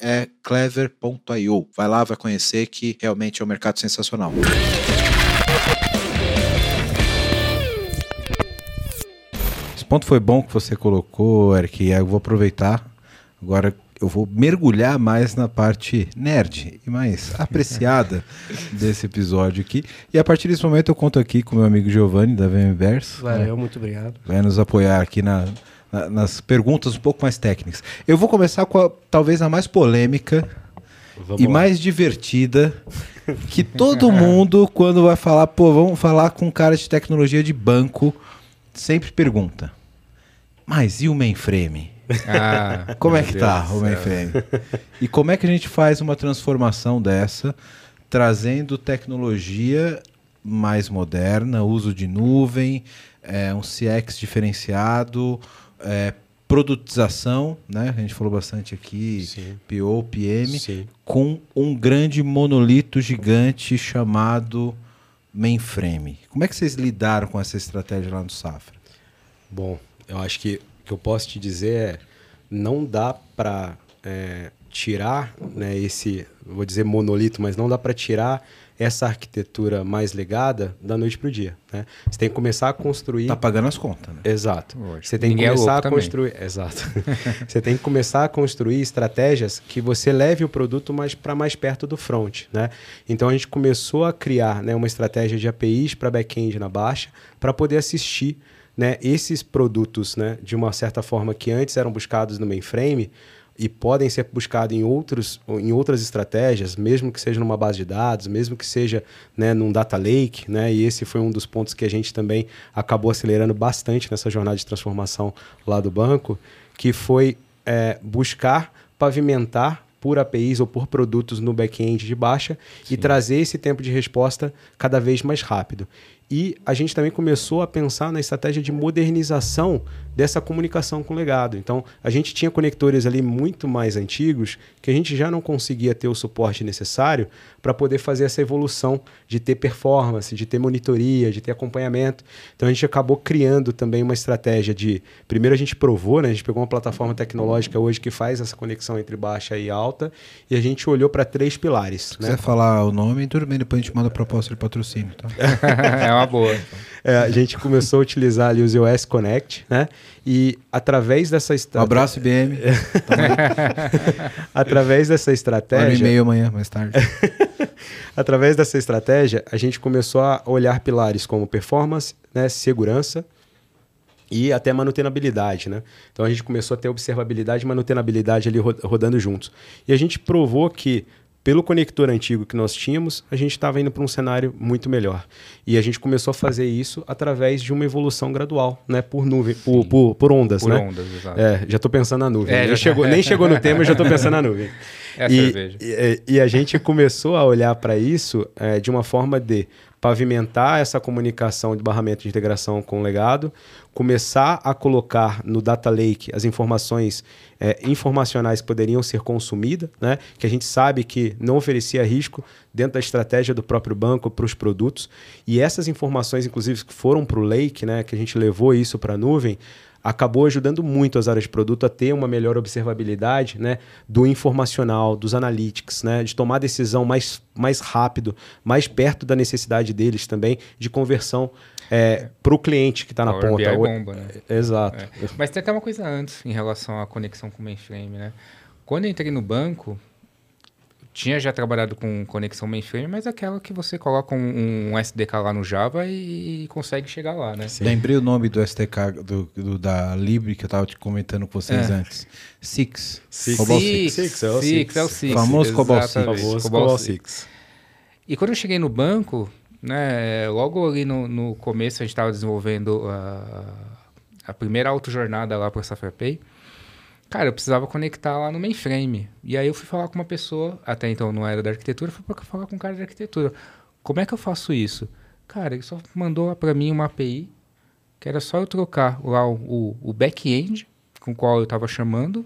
D: é clever.io. Vai lá, vai conhecer que realmente é um mercado sensacional.
C: Esse ponto foi bom que você colocou, Eric, e eu vou aproveitar agora eu vou mergulhar mais na parte nerd e mais apreciada desse episódio aqui. E a partir desse momento eu conto aqui com meu amigo Giovanni da VMverso.
E: Valeu, né? muito obrigado.
C: Vai nos apoiar aqui na, na, nas perguntas um pouco mais técnicas. Eu vou começar com a, talvez a mais polêmica Vamos e lá. mais divertida que todo mundo quando vai falar, pô, vamos falar com um cara de tecnologia de banco, sempre pergunta. Mas e o mainframe? Ah, como é que Deus tá o mainframe? E como é que a gente faz uma transformação dessa, trazendo tecnologia mais moderna, uso de nuvem, é, um CX diferenciado, é, produtização, né? A gente falou bastante aqui, Sim. PO, PM, Sim. com um grande monolito gigante chamado mainframe. Como é que vocês lidaram com essa estratégia lá no Safra?
A: Bom, eu acho que que eu posso te dizer é não dá para é, tirar né, esse, vou dizer monolito, mas não dá para tirar essa arquitetura mais legada da noite para o dia. Né? Você tem que começar a construir.
C: Tá pagando as contas, né?
A: Exato. Você tem Ninguém que é começar é a construir. Também. Exato. você tem que começar a construir estratégias que você leve o produto mais para mais perto do front. Né? Então a gente começou a criar né, uma estratégia de APIs para back-end na baixa para poder assistir né, esses produtos, né, de uma certa forma que antes eram buscados no mainframe e podem ser buscados em, outros, em outras estratégias, mesmo que seja numa base de dados, mesmo que seja né, num data lake, né, e esse foi um dos pontos que a gente também acabou acelerando bastante nessa jornada de transformação lá do banco, que foi é, buscar pavimentar por APIs ou por produtos no back-end de baixa Sim. e trazer esse tempo de resposta cada vez mais rápido. e a gente também começou a pensar na estratégia de modernização dessa comunicação com o legado. Então, a gente tinha conectores ali muito mais antigos que a gente já não conseguia ter o suporte necessário para poder fazer essa evolução de ter performance, de ter monitoria, de ter acompanhamento. Então, a gente acabou criando também uma estratégia de. Primeiro, a gente provou, né? a gente pegou uma plataforma tecnológica hoje que faz essa conexão entre baixa e alta e a gente olhou para três pilares. Se
C: né? quiser falar o nome, tudo bem, depois a gente manda a proposta de patrocínio. Tá?
B: é uma boa.
A: É, a gente começou a utilizar ali os iOS Connect, né? E através dessa
C: estratégia. Um abraço, IBM.
A: através dessa estratégia. Hora
C: e meio amanhã, mais tarde.
A: através dessa estratégia, a gente começou a olhar pilares como performance, né, segurança e até manutenabilidade, né? Então a gente começou a ter observabilidade e manutenabilidade ali rodando juntos. E a gente provou que pelo conector antigo que nós tínhamos, a gente estava indo para um cenário muito melhor. E a gente começou a fazer isso através de uma evolução gradual, né? Por nuvem, por, por, por, ondas,
B: por
A: né?
B: ondas, exato.
A: É, já estou pensando na nuvem. É, nem, chegou, nem chegou no tema, eu já estou pensando na nuvem.
B: É a e, cerveja.
A: E, e, a gente começou a olhar para isso é, de uma forma de pavimentar essa comunicação de barramento de integração com o legado, começar a colocar no data lake as informações é, informacionais que poderiam ser consumidas, né? que a gente sabe que não oferecia risco dentro da estratégia do próprio banco para os produtos. E essas informações, inclusive, que foram para o lake, né? que a gente levou isso para a nuvem, acabou ajudando muito as áreas de produto a ter uma melhor observabilidade né, do informacional, dos analytics, né, de tomar decisão mais, mais rápido, mais perto da necessidade deles também, de conversão é, para o cliente que está na ponta.
B: É bomba, né?
A: Exato. É.
B: Mas tem até uma coisa antes em relação à conexão com o mainframe. Né? Quando eu entrei no banco, tinha já trabalhado com conexão mainframe, mas aquela que você coloca um, um SDK lá no Java e, e consegue chegar lá, né?
C: Sim. Lembrei o nome do SDK do, do da Libre que eu estava te comentando com vocês é. antes. Six.
B: Six. Cobol Six. Six. Six. É o Six. É o Six.
C: Famoso Cobol Six.
A: Famoso Cobol Six.
B: E quando eu cheguei no banco, né, logo ali no, no começo a gente estava desenvolvendo a, a primeira autojornada lá para a SafraPay. Pay Cara, eu precisava conectar lá no mainframe. E aí eu fui falar com uma pessoa, até então não era da arquitetura, fui falar com um cara da arquitetura. Como é que eu faço isso? Cara, ele só mandou para mim uma API, que era só eu trocar lá o, o, o back-end com o qual eu estava chamando,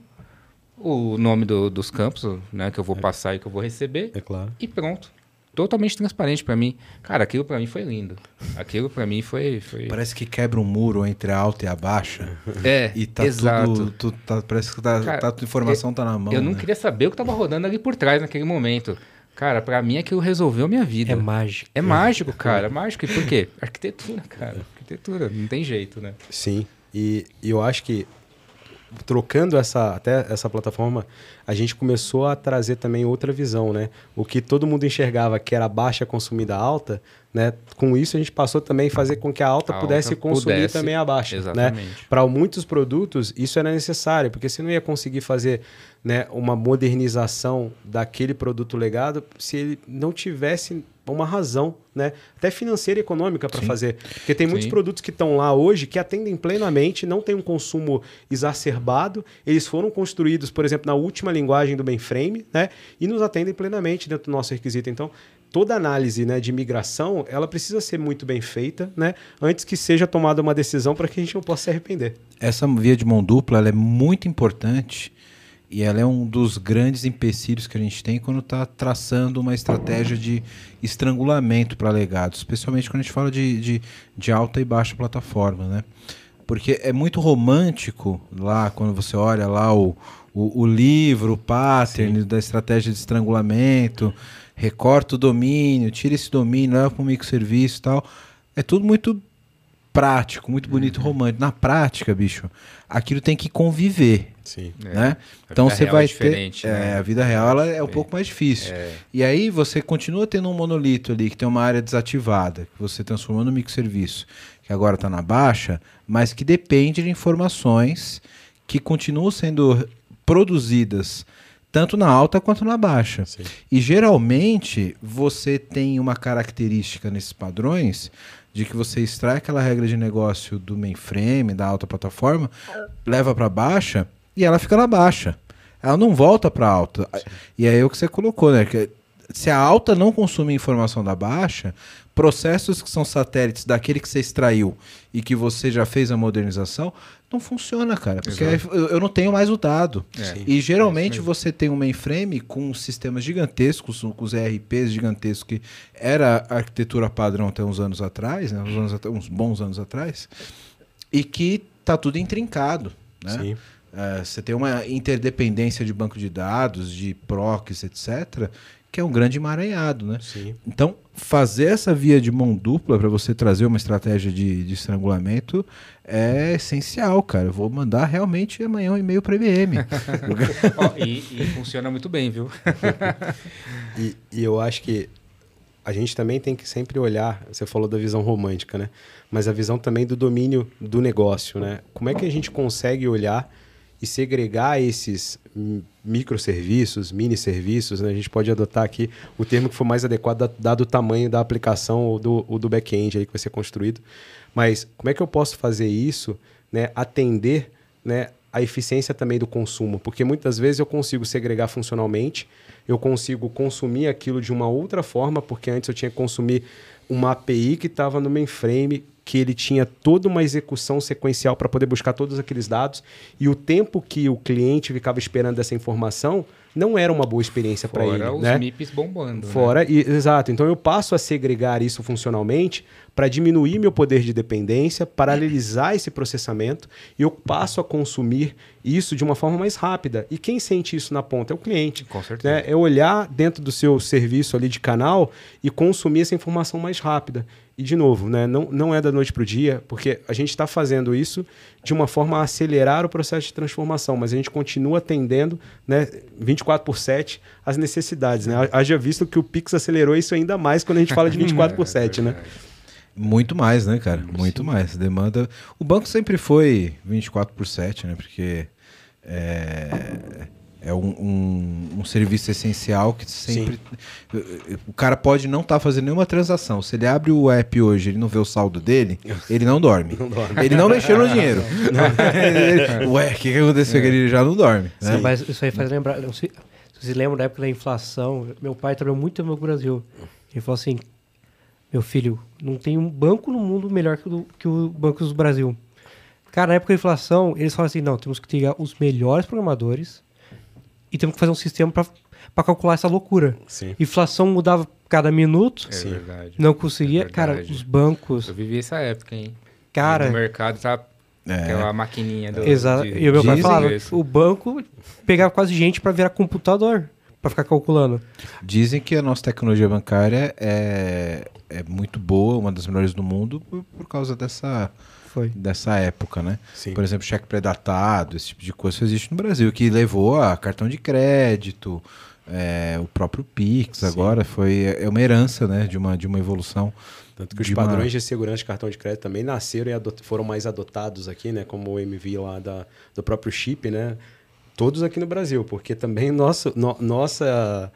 B: o nome do, dos campos, né, que eu vou é. passar e que eu vou receber.
A: É claro.
B: E pronto totalmente transparente para mim. Cara, aquilo para mim foi lindo. Aquilo para mim foi, foi,
C: Parece que quebra um muro entre a alta e a baixa.
B: É,
C: e tá
B: exato.
C: tudo, tu, tá, parece que tá, Cara, tá, a informação
B: eu,
C: tá na mão.
B: Eu não
C: né?
B: queria saber o que tava rodando ali por trás naquele momento. Cara, para mim aquilo resolveu minha vida.
A: É mágico.
B: É mágico, cara. É mágico. E por quê? Arquitetura, cara. Arquitetura. Não tem jeito, né?
A: Sim. E, e eu acho que trocando essa até essa plataforma, a gente começou a trazer também outra visão, né? O que todo mundo enxergava que era baixa consumida alta, né? Com isso a gente passou também a fazer com que a alta a pudesse alta consumir pudesse, também a baixa, né?
B: exatamente.
A: né? Para muitos produtos isso era necessário, porque você não ia conseguir fazer, né, uma modernização daquele produto legado se ele não tivesse uma razão, né? Até financeira e econômica para fazer. Porque tem muitos Sim. produtos que estão lá hoje que atendem plenamente, não tem um consumo exacerbado. Eles foram construídos, por exemplo, na última linguagem do mainframe, né? E nos atendem plenamente dentro do nosso requisito. Então, toda análise né, de migração, ela precisa ser muito bem feita, né? Antes que seja tomada uma decisão para que a gente não possa se arrepender.
C: Essa via de mão dupla é muito importante e ela é um dos grandes empecilhos que a gente tem quando está traçando uma estratégia de estrangulamento para legados, especialmente quando a gente fala de, de, de, alta e baixa plataforma, né? Porque é muito romântico lá, quando você olha lá o, o, o livro, o pattern Sim. da estratégia de estrangulamento, recorta o domínio, tira esse domínio, leva para um microserviço e tal. É tudo muito prático, muito bonito, uhum. romântico. Na prática, bicho, aquilo tem que conviver.
A: Sim.
C: Né? É. Então você vai é ter. É, né? a vida real ela é um pouco mais difícil. É. E aí você continua tendo um monolito ali que tem uma área desativada, que você transformou no microserviço, que agora está na baixa, mas que depende de informações que continuam sendo produzidas tanto na alta quanto na baixa. Sim. E geralmente você tem uma característica nesses padrões de que você extrai aquela regra de negócio do mainframe, da alta plataforma, leva para baixa e ela fica na baixa. Ela não volta para alta. Sim. E aí é o que você colocou, né? Que se a alta não consome informação da baixa, processos que são satélites daquele que você extraiu e que você já fez a modernização, não funciona, cara. Porque eu, eu, não tenho mais o dado. É. E geralmente é você tem um mainframe com sistemas gigantescos, com os ERPs gigantescos, que era a arquitetura padrão até uns anos atrás, né? uns, anos, uns bons anos atrás, e que tá tudo intrincado. Né? Sim. É, você tem uma interdependência de banco de dados, de proxies, etc., que é um grande emaranhado, né? Sim. Então, fazer essa via de mão dupla para você trazer uma estratégia de, de, estrangulamento é essencial, cara. Eu vou mandar realmente amanhã um e-mail para a IBM.
B: oh, e, e, funciona muito bem, viu?
A: e, e eu acho que a gente também tem que sempre olhar, você falou da visão romântica, né? Mas a visão também do domínio do negócio, né? Como é que a gente consegue olhar e segregar esses microserviços, mini serviços, né? a gente pode adotar aqui o termo que for mais adequado dado o tamanho da aplicação ou do, ou do back-end aí que vai ser construído. Mas como é que eu posso fazer isso, né? atender né, a eficiência também do consumo? Porque muitas vezes eu consigo segregar funcionalmente, eu consigo consumir aquilo de uma outra forma, porque antes eu tinha que consumir uma API que estava no mainframe que ele tinha toda uma execução sequencial para poder buscar todos aqueles dados e o tempo que o cliente ficava esperando essa informação não era uma boa experiência para ele. Fora
B: os
A: né?
B: MIPs bombando.
A: Né? Fora, né? e, exato. Então eu passo a segregar isso funcionalmente para diminuir meu poder de dependência, paralelizar esse processamento e eu passo a consumir isso de uma forma mais rápida. E quem sente isso na ponta é o cliente.
B: Com certeza.
A: Né? É olhar dentro do seu serviço ali de canal e consumir essa informação mais rápida. E, de novo, né, não, não é da noite para o dia, porque a gente está fazendo isso de uma forma a acelerar o processo de transformação, mas a gente continua atendendo né, 24 por 7 as necessidades. Né? Haja visto que o Pix acelerou isso ainda mais quando a gente fala de 24 por 7, né?
C: Muito mais, né, cara? Muito Sim. mais. Demanda. O banco sempre foi 24 por 7, né? Porque é, é um, um, um, serviço essencial que sempre. Sim. O cara pode não estar tá fazendo nenhuma transação. Se ele abre o app hoje ele não vê o saldo dele, ele não dorme. Não dorme. Ele não mexeu no dinheiro. ele, ué, o que, que aconteceu? É. Ele já não dorme.
E: Né? Mas isso aí faz lembrar. Se, vocês lembram da época da inflação? Meu pai trabalhou muito no Brasil. Ele falou assim: Meu filho, não tem um banco no mundo melhor que o, que o Banco do Brasil. Cara, na época da inflação, eles falaram assim: não, temos que ter os melhores programadores e temos que fazer um sistema para calcular essa loucura. Sim. Inflação mudava cada minuto.
B: É Sim. verdade.
E: Não conseguia. É cara, os bancos.
B: Eu vivi essa época, hein?
E: Cara.
B: No mercado tá. É. Aquela maquininha do.
E: Exato. E o meu pai falava: isso. o banco pegava quase gente para virar computador para ficar calculando.
C: Dizem que a nossa tecnologia bancária é, é muito boa, uma das melhores do mundo, por, por causa dessa foi. dessa época, né? Sim. Por exemplo, cheque predatado, esse tipo de coisa existe no Brasil, que levou a cartão de crédito, é, o próprio Pix Sim. agora foi é uma herança, né, de uma de uma evolução.
A: Tanto que os padrões uma... de segurança de cartão de crédito também nasceram e foram mais adotados aqui, né, como o MV lá da, do próprio chip, né? Todos aqui no Brasil, porque também nosso, no, nossa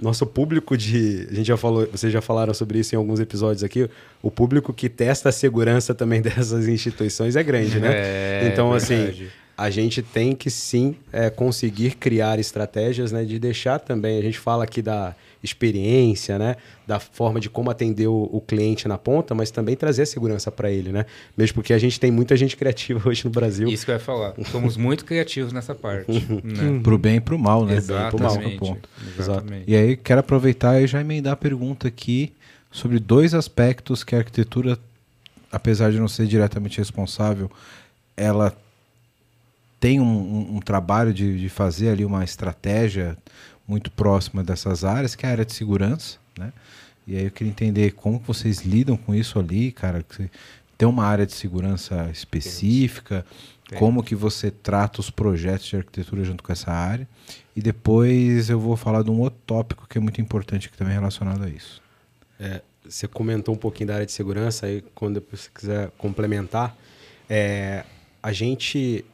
A: nosso público de. A gente já falou, vocês já falaram sobre isso em alguns episódios aqui. O público que testa a segurança também dessas instituições é grande, né? É, então, assim, a gente tem que sim é, conseguir criar estratégias né, de deixar também. A gente fala aqui da experiência, né? Da forma de como atender o, o cliente na ponta, mas também trazer a segurança para ele, né? Mesmo porque a gente tem muita gente criativa hoje no Brasil.
B: Isso que eu ia falar. Somos muito criativos nessa parte. né?
C: Pro bem e pro mal, né?
B: Exatamente.
C: Pro
B: mal, pro ponto.
C: Exatamente. E aí, quero aproveitar e já emendar a pergunta aqui sobre dois aspectos que a arquitetura, apesar de não ser diretamente responsável, ela tem um, um, um trabalho de, de fazer ali uma estratégia muito próxima dessas áreas, que é a área de segurança, né? E aí eu queria entender como vocês lidam com isso ali, cara. Que tem uma área de segurança específica, Tem. como que você trata os projetos de arquitetura junto com essa área. E depois eu vou falar de um outro tópico que é muito importante que também é relacionado a isso.
A: É, você comentou um pouquinho da área de segurança, aí quando você quiser complementar, é, a gente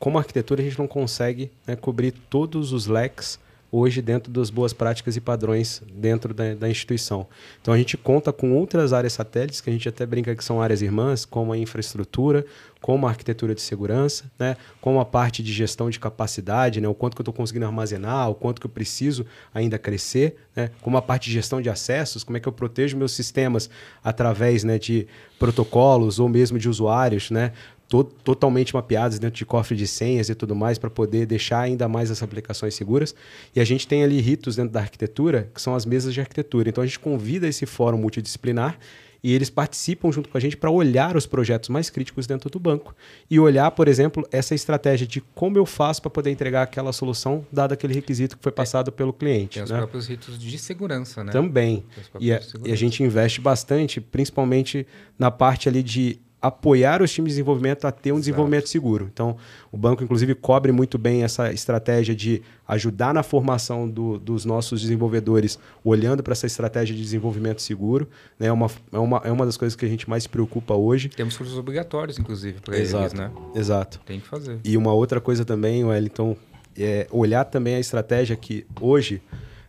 A: como arquitetura, a gente não consegue né, cobrir todos os leques hoje dentro das boas práticas e padrões dentro da, da, instituição. Então a gente conta com outras áreas satélites, que a gente até brinca que são áreas irmãs, como a infraestrutura, como a arquitetura de segurança, né, como a parte de gestão de capacidade, né, o quanto que eu estou conseguindo armazenar, o quanto que eu preciso ainda crescer, né, como a parte de gestão de acessos, como é que eu protejo meus sistemas através né, de protocolos ou mesmo de usuários, né, to totalmente mapeados dentro de cofre de senhas e tudo mais para poder deixar ainda mais as aplicações seguras. E a gente tem ali ritos dentro da arquitetura, que são as mesas de arquitetura. Então a gente convida esse fórum multidisciplinar e eles participam junto com a gente para olhar os projetos mais críticos dentro do banco e olhar, por exemplo, essa estratégia de como eu faço para poder entregar aquela solução, dado aquele requisito que foi passado é, pelo cliente.
B: Tem os
A: né?
B: próprios ritos de segurança, né?
A: Também. E a, e a gente investe bastante, principalmente na parte ali de apoiar os times de desenvolvimento a ter um Exato. desenvolvimento seguro. Então, o banco, inclusive, cobre muito bem essa estratégia de ajudar na formação do, dos nossos desenvolvedores, olhando para essa estratégia de desenvolvimento seguro. Né? É, uma, é, uma, é uma das coisas que a gente mais se preocupa hoje.
B: Temos cursos obrigatórios, inclusive, para eles, né?
A: Exato.
B: Tem que fazer.
A: E uma outra coisa também, Wellington, é olhar também a estratégia que hoje,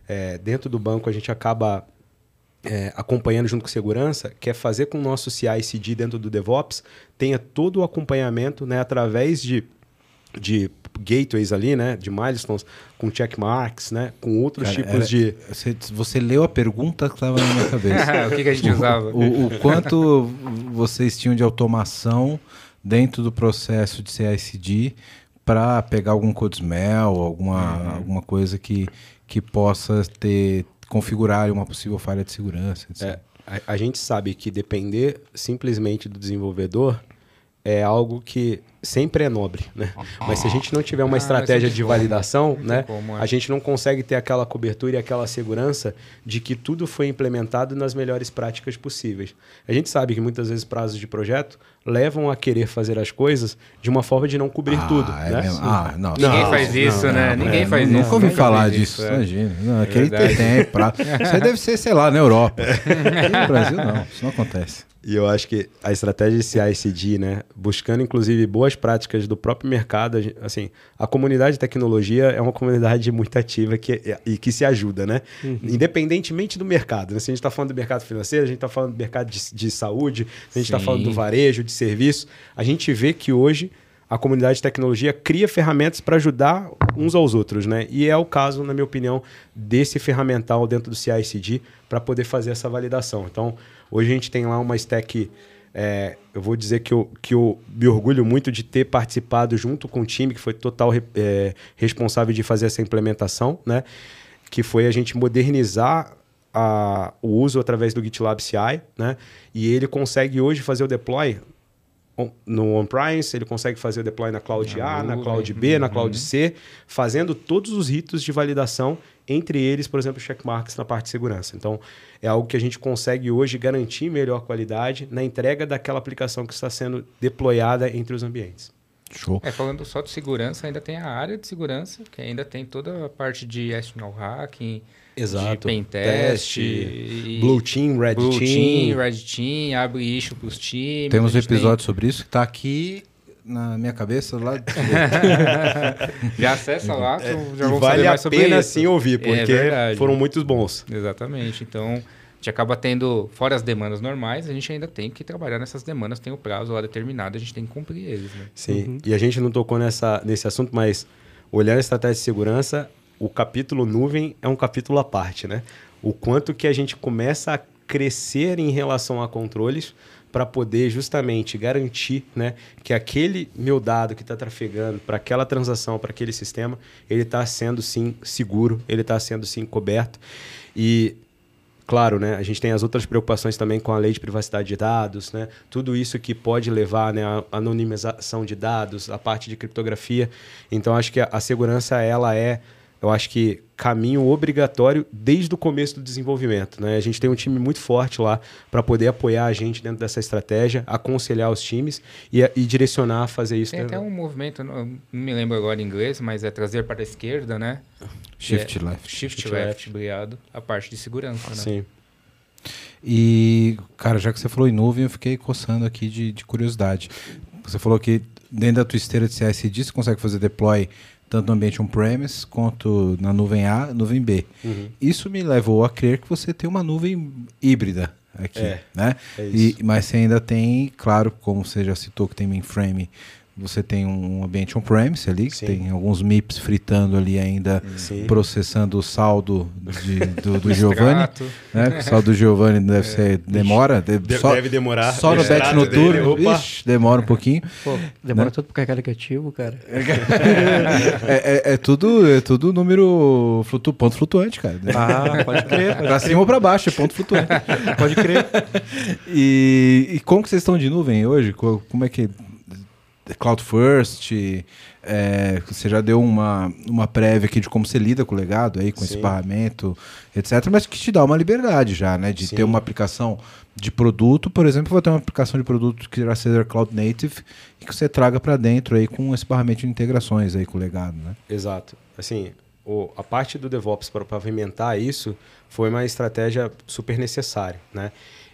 A: é, dentro do banco, a gente acaba é, acompanhando junto com segurança, que é fazer com o nosso CI/CD dentro do DevOps tenha todo o acompanhamento, né, através de, de gateways ali, né, de milestones, com checkmarks, né, com outros Cara, tipos era, de.
C: Você, você, leu a pergunta que estava na minha cabeça.
B: o que, que, a gente usava?
C: O, o, quanto vocês tinham de automação dentro do processo de CI/CD para pegar algum code smell, alguma, uhum. alguma coisa que, que possa ter configurar uma possível falha de segurança.
A: É, a, a, gente sabe que depender simplesmente do desenvolvedor é algo que sempre é nobre, né? Mas se a gente não tiver uma ah, estratégia de validação, né, como, é. a gente não consegue ter aquela cobertura e aquela segurança de que tudo foi implementado nas melhores práticas possíveis. A gente sabe que muitas vezes prazos de projeto levam a querer fazer as coisas de uma forma de não cobrir ah, tudo, é né?
B: Ah, não, Ninguém não, faz isso, não, né? Não, Ninguém é, faz
C: isso. Nunca ouvi falar disso, é. imagina. Não, aquele tem tempo. Pra... Isso aí deve ser, sei lá, na Europa. Aqui no Brasil não, isso não acontece.
A: E eu acho que a estratégia de CI/CD, né, buscando inclusive boas práticas do próprio mercado, assim, a comunidade de tecnologia é uma comunidade muito ativa que, e que se ajuda, né? Uhum. Independentemente do mercado. Né? Se a gente está falando do mercado financeiro, a gente está falando do mercado de, de saúde, a gente está falando do varejo, de serviço, a gente vê que hoje a comunidade de tecnologia cria ferramentas para ajudar uns aos outros, né? E é o caso, na minha opinião, desse ferramental dentro do CI/CD para poder fazer essa validação. Então, Hoje a gente tem lá uma stack. É, eu vou dizer que eu, que eu me orgulho muito de ter participado junto com o time que foi total é, responsável de fazer essa implementação, né? Que foi a gente modernizar a, o uso através do GitLab CI, né? E ele consegue hoje fazer o deploy no on-premise, ele consegue fazer o deploy na Cloud A, na Cloud B, na Cloud uhum. C, fazendo todos os ritos de validação entre eles, por exemplo, checkmarks na parte de segurança. Então, é algo que a gente consegue hoje garantir melhor qualidade na entrega daquela aplicação que está sendo deployada entre os ambientes.
B: Show. É, falando só de segurança, ainda tem a área de segurança, que ainda tem toda a parte de external hacking,
A: Exato.
B: de pentest,
A: Blue Team, Red
B: Blue
A: Team.
B: Team, Red Team, abre issue para os times.
C: Temos um episódio tem... sobre isso que está aqui na minha cabeça lá.
B: já acessa lá, que eu já
A: vou vale mais sobre pena sim ouvir, é porque é foram muitos bons.
B: Exatamente. Então, a gente acaba tendo, fora as demandas normais, a gente ainda tem que trabalhar nessas demandas, tem o prazo lá determinado, a gente tem que cumprir eles. Né?
A: Sim, uhum. e a gente não tocou nessa, nesse assunto, mas olhando a estratégia de segurança, o capítulo nuvem é um capítulo à parte, né? O quanto que a gente começa a crescer em relação a controles, para poder justamente garantir né, que aquele meu dado que está trafegando para aquela transação, para aquele sistema, ele está sendo sim seguro, ele está sendo sim coberto. E claro, né, a gente tem as outras preocupações também com a lei de privacidade de dados, né, tudo isso que pode levar né, a anonimização de dados, a parte de criptografia. Então, acho que a, a segurança ela é eu acho que caminho obrigatório desde o começo do desenvolvimento. Né? A gente tem um time muito forte lá para poder apoiar a gente dentro dessa estratégia, aconselhar os times e, e direcionar a fazer isso.
B: Tem até um movimento, não, não, me lembro agora em inglês, mas é trazer para a esquerda, né?
C: Shift
B: é,
C: left.
B: Shift, Shift left, left, obrigado. A parte de segurança, né?
A: Sim.
C: E, cara, já que você falou em nuvem, eu fiquei coçando aqui de, de curiosidade. Você falou que dentro da tua esteira de CSD você consegue fazer deploy tanto no ambiente on-premise quanto na nuvem A, nuvem B. Uhum. Isso me levou a crer que você tem uma nuvem híbrida aqui, é, né? É e, mas você ainda tem, claro, como você já citou que tem mainframe você tem um ambiente on-premise ali, que tem alguns MIPS fritando ali ainda, Sim. processando o saldo de, do, do Giovanni. Né? O saldo do Giovanni deve é. ser. Demora.
A: Deve, só, deve demorar.
C: Só no bet noturno. Ixi, demora um pouquinho.
E: Pô, demora né? tudo para carregar negativo, cara.
C: é, é, é, tudo, é tudo número flutu, ponto flutuante, cara.
E: Ah, pode crer.
C: Crer. cima ou pra baixo, é ponto flutuante.
E: pode crer.
C: E, e como que vocês estão de nuvem hoje? Como é que Cloud First, é, você já deu uma, uma prévia aqui de como você lida com o legado aí, com Sim. esse barramento, etc. Mas que te dá uma liberdade já, né? De Sim. ter uma aplicação de produto, por exemplo, vou ter uma aplicação de produto que irá ser Cloud Native e que você traga para dentro aí com esse barramento de integrações aí com o legado, né?
A: Exato. Assim, o, a parte do DevOps para pavimentar isso foi uma estratégia super necessária, né?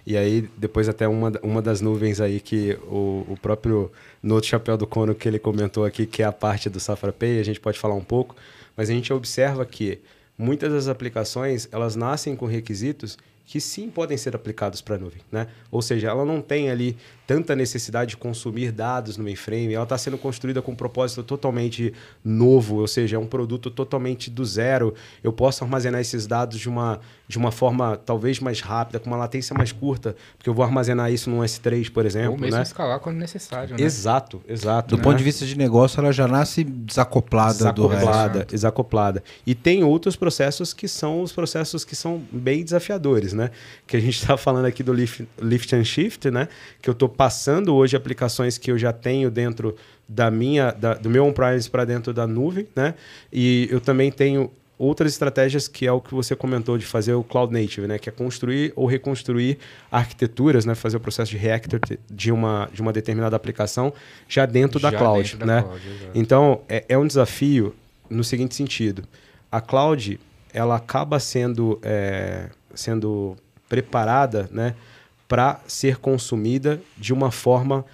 A: E aí, depois até uma, uma das nuvens aí que o, o próprio no outro chapéu do Cono que ele comentou aqui, que é a parte do Safra Pay, a gente pode falar um pouco, mas a gente observa que muitas das aplicações, elas nascem com requisitos que sim podem ser aplicados para a nuvem, né? Ou seja, ela não tem ali tanta necessidade de consumir dados no mainframe, ela está sendo construída com um propósito totalmente novo, ou seja, é um produto totalmente do zero. Eu posso armazenar esses dados de uma, de uma forma talvez mais rápida, com uma latência mais curta, porque eu vou armazenar isso num S3, por exemplo. Ou
B: mesmo
A: né?
B: escalar quando necessário. Né?
A: Exato, exato.
C: Do né? ponto de vista de negócio, ela já nasce desacoplada,
A: desacoplada
C: do resto.
A: Desacoplada. E tem outros processos que são os processos que são bem desafiadores, né? Que a gente está falando aqui do lift, lift and shift, né? Que eu estou passando hoje aplicações que eu já tenho dentro da minha, da, do meu on-premise para dentro da nuvem, né? E eu também tenho outras estratégias que é o que você comentou de fazer o cloud native, né, que é construir ou reconstruir arquiteturas, né, fazer o processo de reactor de uma de uma determinada aplicação já dentro já da cloud, dentro né? Da cloud, então é, é, um desafio no seguinte sentido: a cloud ela acaba sendo é, sendo preparada, né, para ser consumida de uma forma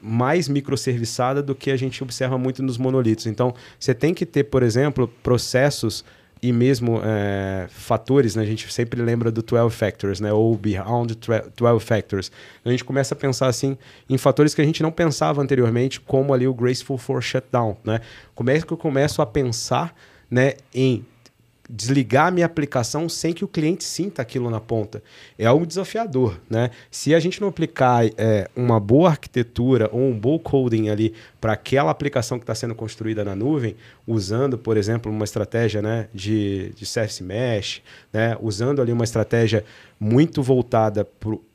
A: mais microserviçada do que a gente observa muito nos monolitos. Então, você tem que ter, por exemplo, processos e mesmo é, fatores, né? a gente sempre lembra do 12 factors, né? ou beyond 12 factors. A gente começa a pensar assim em fatores que a gente não pensava anteriormente, como ali o graceful for shutdown. Né? Como é que eu começo a pensar né, em desligar a minha aplicação sem que o cliente sinta aquilo na ponta. É algo desafiador, né? Se a gente não aplicar é, uma boa arquitetura ou um bom coding ali para aquela aplicação que está sendo construída na nuvem, usando, por exemplo, uma estratégia né, de, de Service Mesh, né, usando ali uma estratégia muito voltada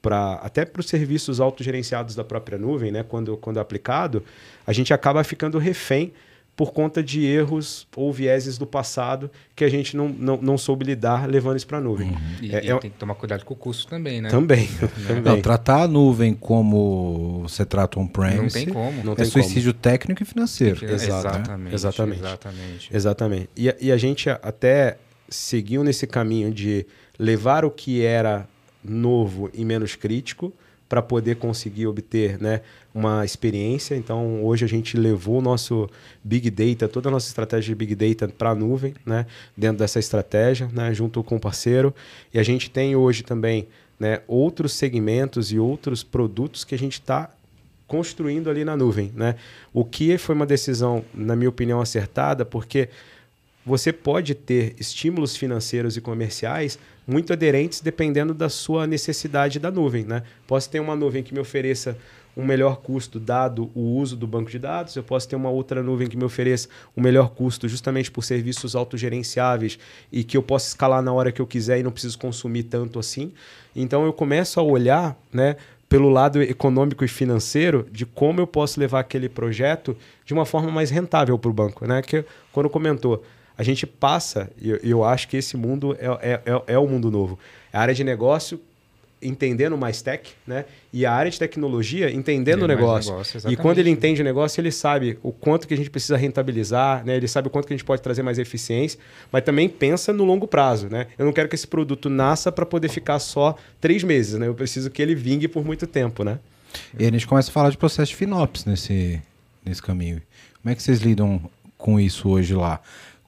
A: para até para os serviços autogerenciados da própria nuvem, né, quando, quando aplicado, a gente acaba ficando refém por conta de erros ou vieses do passado que a gente não, não, não soube lidar levando isso para a nuvem. Uhum.
B: E, é, e é... tem que tomar cuidado com o custo também, né?
A: Também. também. Não,
C: tratar a nuvem como você trata on-premise
B: não tem como. Não
C: é tem suicídio como. técnico e financeiro.
A: Exato, né? exatamente. Exatamente. Exatamente. E, e a gente até seguiu nesse caminho de levar o que era novo e menos crítico para poder conseguir obter né, uma experiência. Então, hoje a gente levou o nosso Big Data, toda a nossa estratégia de Big Data para a nuvem, né, dentro dessa estratégia, né, junto com o parceiro. E a gente tem hoje também né, outros segmentos e outros produtos que a gente está construindo ali na nuvem. Né? O que foi uma decisão, na minha opinião, acertada, porque você pode ter estímulos financeiros e comerciais muito aderentes dependendo da sua necessidade da nuvem. Né? Posso ter uma nuvem que me ofereça um melhor custo dado o uso do banco de dados, eu posso ter uma outra nuvem que me ofereça um melhor custo justamente por serviços autogerenciáveis e que eu possa escalar na hora que eu quiser e não preciso consumir tanto assim. Então eu começo a olhar né, pelo lado econômico e financeiro de como eu posso levar aquele projeto de uma forma mais rentável para o banco. Né? Que quando comentou, a gente passa, e eu, eu, acho que esse mundo é, é, é, é, o mundo novo. A área de negócio entendendo mais tech, né? E a área de tecnologia entendendo o negócio. negócio e quando ele entende o negócio, ele sabe o quanto que a gente precisa rentabilizar, né? Ele sabe o quanto que a gente pode trazer mais eficiência, mas também pensa no longo prazo, né? Eu não quero que esse produto nasça para poder ficar só três meses, né? Eu preciso que ele vingue por muito tempo, né?
C: E a gente começa a falar de processo de FinOps nesse, nesse caminho. Como é que vocês lidam com isso hoje lá?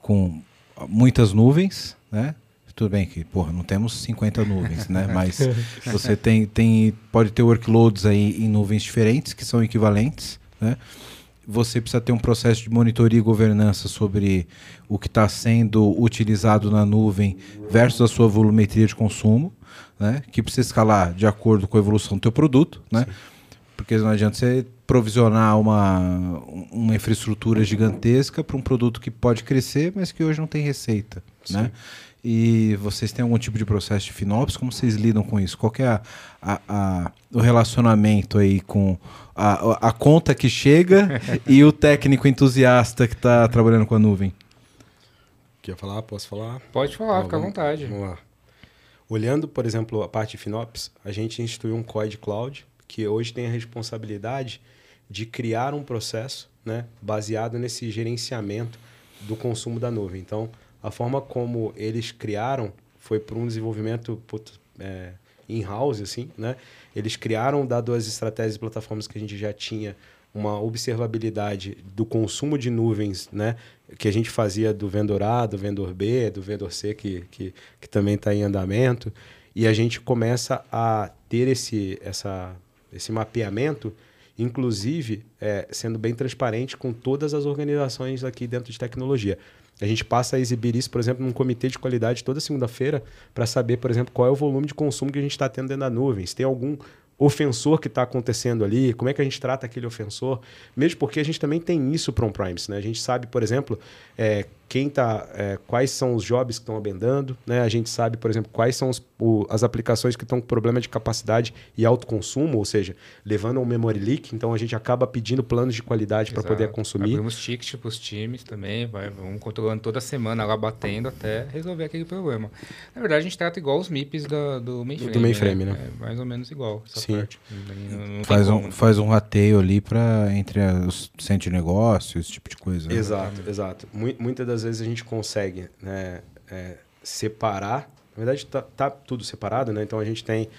C: Com muitas nuvens, né? Tudo bem que, porra, não temos 50 nuvens, né? Mas você tem, tem, pode ter workloads aí em nuvens diferentes que são equivalentes, né? Você precisa ter um processo de monitoria e governança sobre o que está sendo utilizado na nuvem versus a sua volumetria de consumo, né? Que precisa escalar de acordo com a evolução do teu produto, né? Sim. Porque não adianta você provisionar uma, uma infraestrutura gigantesca para um produto que pode crescer, mas que hoje não tem receita, Sim. né? E vocês têm algum tipo de processo de FinOps? Como vocês lidam com isso? Qual é a, a, a, o relacionamento aí com a, a conta que chega e o técnico entusiasta que está trabalhando com a nuvem?
A: Quer falar? Posso falar?
B: Pode falar, fica à vontade.
A: Vamos lá. Olhando, por exemplo, a parte de FinOps, a gente instituiu um COI Cloud que hoje tem a responsabilidade de criar um processo né, baseado nesse gerenciamento do consumo da nuvem. Então, a forma como eles criaram foi por um desenvolvimento é, in-house, assim, né? Eles criaram, dado as estratégias e plataformas que a gente já tinha, uma observabilidade do consumo de nuvens, né? Que a gente fazia do vendedor A, do vendedor B, do vendedor C, que, que, que também está em andamento. E a gente começa a ter esse, essa, esse mapeamento, inclusive é, sendo bem transparente com todas as organizações aqui dentro de tecnologia. A gente passa a exibir isso, por exemplo, num comitê de qualidade toda segunda-feira para saber, por exemplo, qual é o volume de consumo que a gente está tendo dentro da nuvem. Se tem algum ofensor que está acontecendo ali, como é que a gente trata aquele ofensor, mesmo porque a gente também tem isso para on-premise, né? A gente sabe, por exemplo, é, quem tá, é, quais são os jobs que estão abendando, né? A gente sabe, por exemplo, quais são os, o, as aplicações que estão com problema de capacidade e autoconsumo, ou seja, levando a um memory leak. Então a gente acaba pedindo planos de qualidade para poder consumir.
B: Abrimos tickets para os times também, vai, vamos controlando toda semana lá batendo até resolver aquele problema. Na verdade, a gente trata igual os MIPs do, do mainframe.
A: Do mainframe, né? né?
B: É mais ou menos igual.
A: Sim.
C: Não, não faz, um, faz um rateio ali para entre os centros de negócio, esse tipo de coisa.
A: Né? Exato, exato. Muitas das vezes a gente consegue né, é, separar. Na verdade, tá, tá, tudo separado, né? Então a gente tem,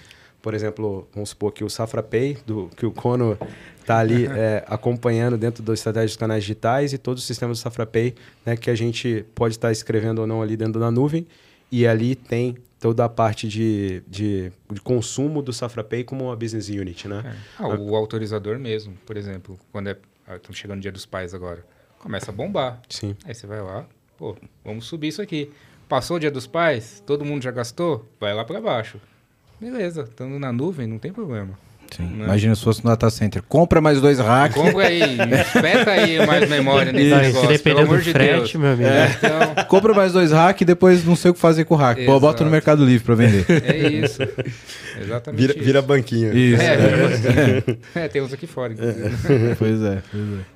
A: por exemplo, vamos supor que o Safra Pay, do, que o Cono está ali é, acompanhando dentro da estratégia dos canais digitais e todos os sistemas do Safra Pay, né, que a gente pode estar escrevendo ou não ali dentro da nuvem. E ali tem toda a parte de, de, de consumo do Safra Pay como uma business unit, né?
B: É. Ah, o autorizador mesmo, por exemplo, quando é, estamos ah, chegando o dia dos pais agora, começa a bombar.
A: Sim.
B: Aí você vai lá, pô, vamos subir isso aqui. Passou o dia dos pais, todo mundo já gastou, vai lá para baixo. Beleza, estando na nuvem, não tem problema.
C: Sim. Né? Imagina se fosse no data center. Compra mais dois racks.
B: Compra aí, espeta aí mais memória nesse Isso. negócio, pelo amor de frete, Deus. Meu amigo.
C: É. Então... Compra mais dois racks e depois não sei o que fazer com o rack. Pô, bota no Mercado Livre para vender.
B: É isso. Exatamente
A: vira,
B: isso.
A: Vira banquinho.
C: Isso.
B: É, é. é, tem uns aqui fora.
C: É. Pois, é, pois é.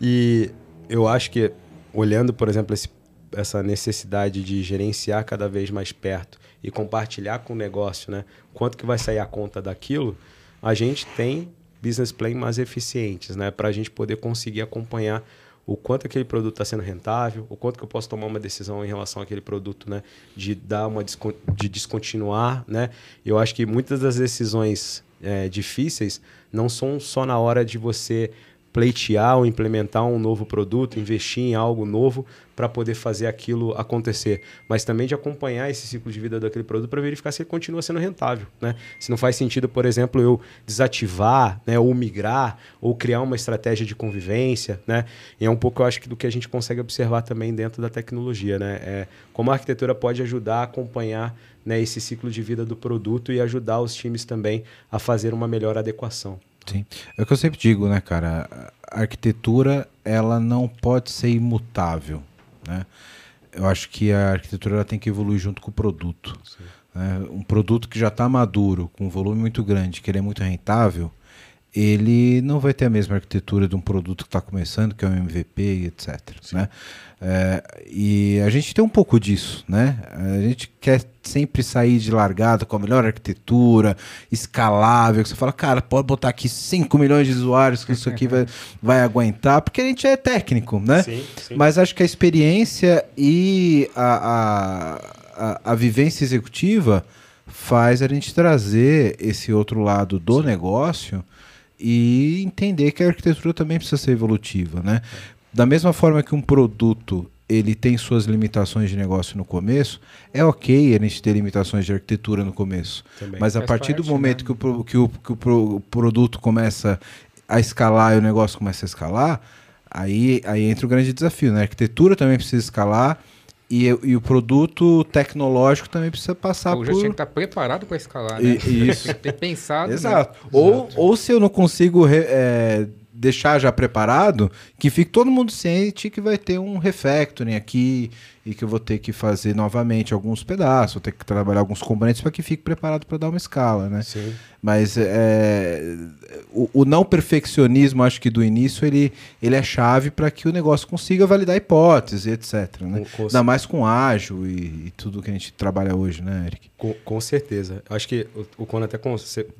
A: E eu acho que olhando, por exemplo, esse, essa necessidade de gerenciar cada vez mais perto e compartilhar com o negócio, né? Quanto que vai sair a conta daquilo, a gente tem business plan mais eficientes, né? Para a gente poder conseguir acompanhar o quanto aquele produto está sendo rentável, o quanto que eu posso tomar uma decisão em relação àquele produto, né? De dar uma de descontinuar, né? Eu acho que muitas das decisões é, difíceis não são só na hora de você pleitear ou implementar um novo produto, investir em algo novo para poder fazer aquilo acontecer, mas também de acompanhar esse ciclo de vida daquele produto para verificar se ele continua sendo rentável, né? Se não faz sentido, por exemplo, eu desativar, né, ou migrar, ou criar uma estratégia de convivência, né? E é um pouco, eu acho, do que a gente consegue observar também dentro da tecnologia, né? É, como a arquitetura pode ajudar a acompanhar né, esse ciclo de vida do produto e ajudar os times também a fazer uma melhor adequação.
C: Sim. É o que eu sempre digo, né, cara? A arquitetura, ela não pode ser imutável, né? Eu acho que a arquitetura ela tem que evoluir junto com o produto. Né? Um produto que já está maduro, com um volume muito grande, que ele é muito rentável, ele não vai ter a mesma arquitetura de um produto que está começando, que é um MVP, etc. Né? É, e a gente tem um pouco disso, né? A gente quer sempre sair de largada com a melhor arquitetura, escalável, que você fala, cara, pode botar aqui 5 milhões de usuários que isso aqui vai, vai aguentar, porque a gente é técnico, né? Sim, sim. Mas acho que a experiência e a, a, a, a vivência executiva faz a gente trazer esse outro lado do sim. negócio e entender que a arquitetura também precisa ser evolutiva, né? Da mesma forma que um produto ele tem suas limitações de negócio no começo, é ok a gente ter limitações de arquitetura no começo. Também. Mas a partir parte, do momento né? que, o, que, o, que o, pro, o produto começa a escalar e o negócio começa a escalar, aí, aí entra o grande desafio. Né? A arquitetura também precisa escalar e, e o produto tecnológico também precisa passar
B: por...
C: já
B: tinha que estar preparado para escalar, né?
C: E, isso.
B: tem que ter pensado.
C: Exato. Né? Ou, Exato. ou se eu não consigo... É, deixar já preparado, que fique todo mundo ciente que vai ter um refactoring aqui e que eu vou ter que fazer novamente alguns pedaços, vou ter que trabalhar alguns componentes para que fique preparado para dar uma escala, né?
A: Sim.
C: Mas é, o, o, não perfeccionismo, acho que do início, ele, ele é chave para que o negócio consiga validar hipóteses, etc. Né? Com, com Ainda mais com ágil e, e, tudo que a gente trabalha hoje, né, Eric?
A: Com, com certeza. Acho que o, o Cono até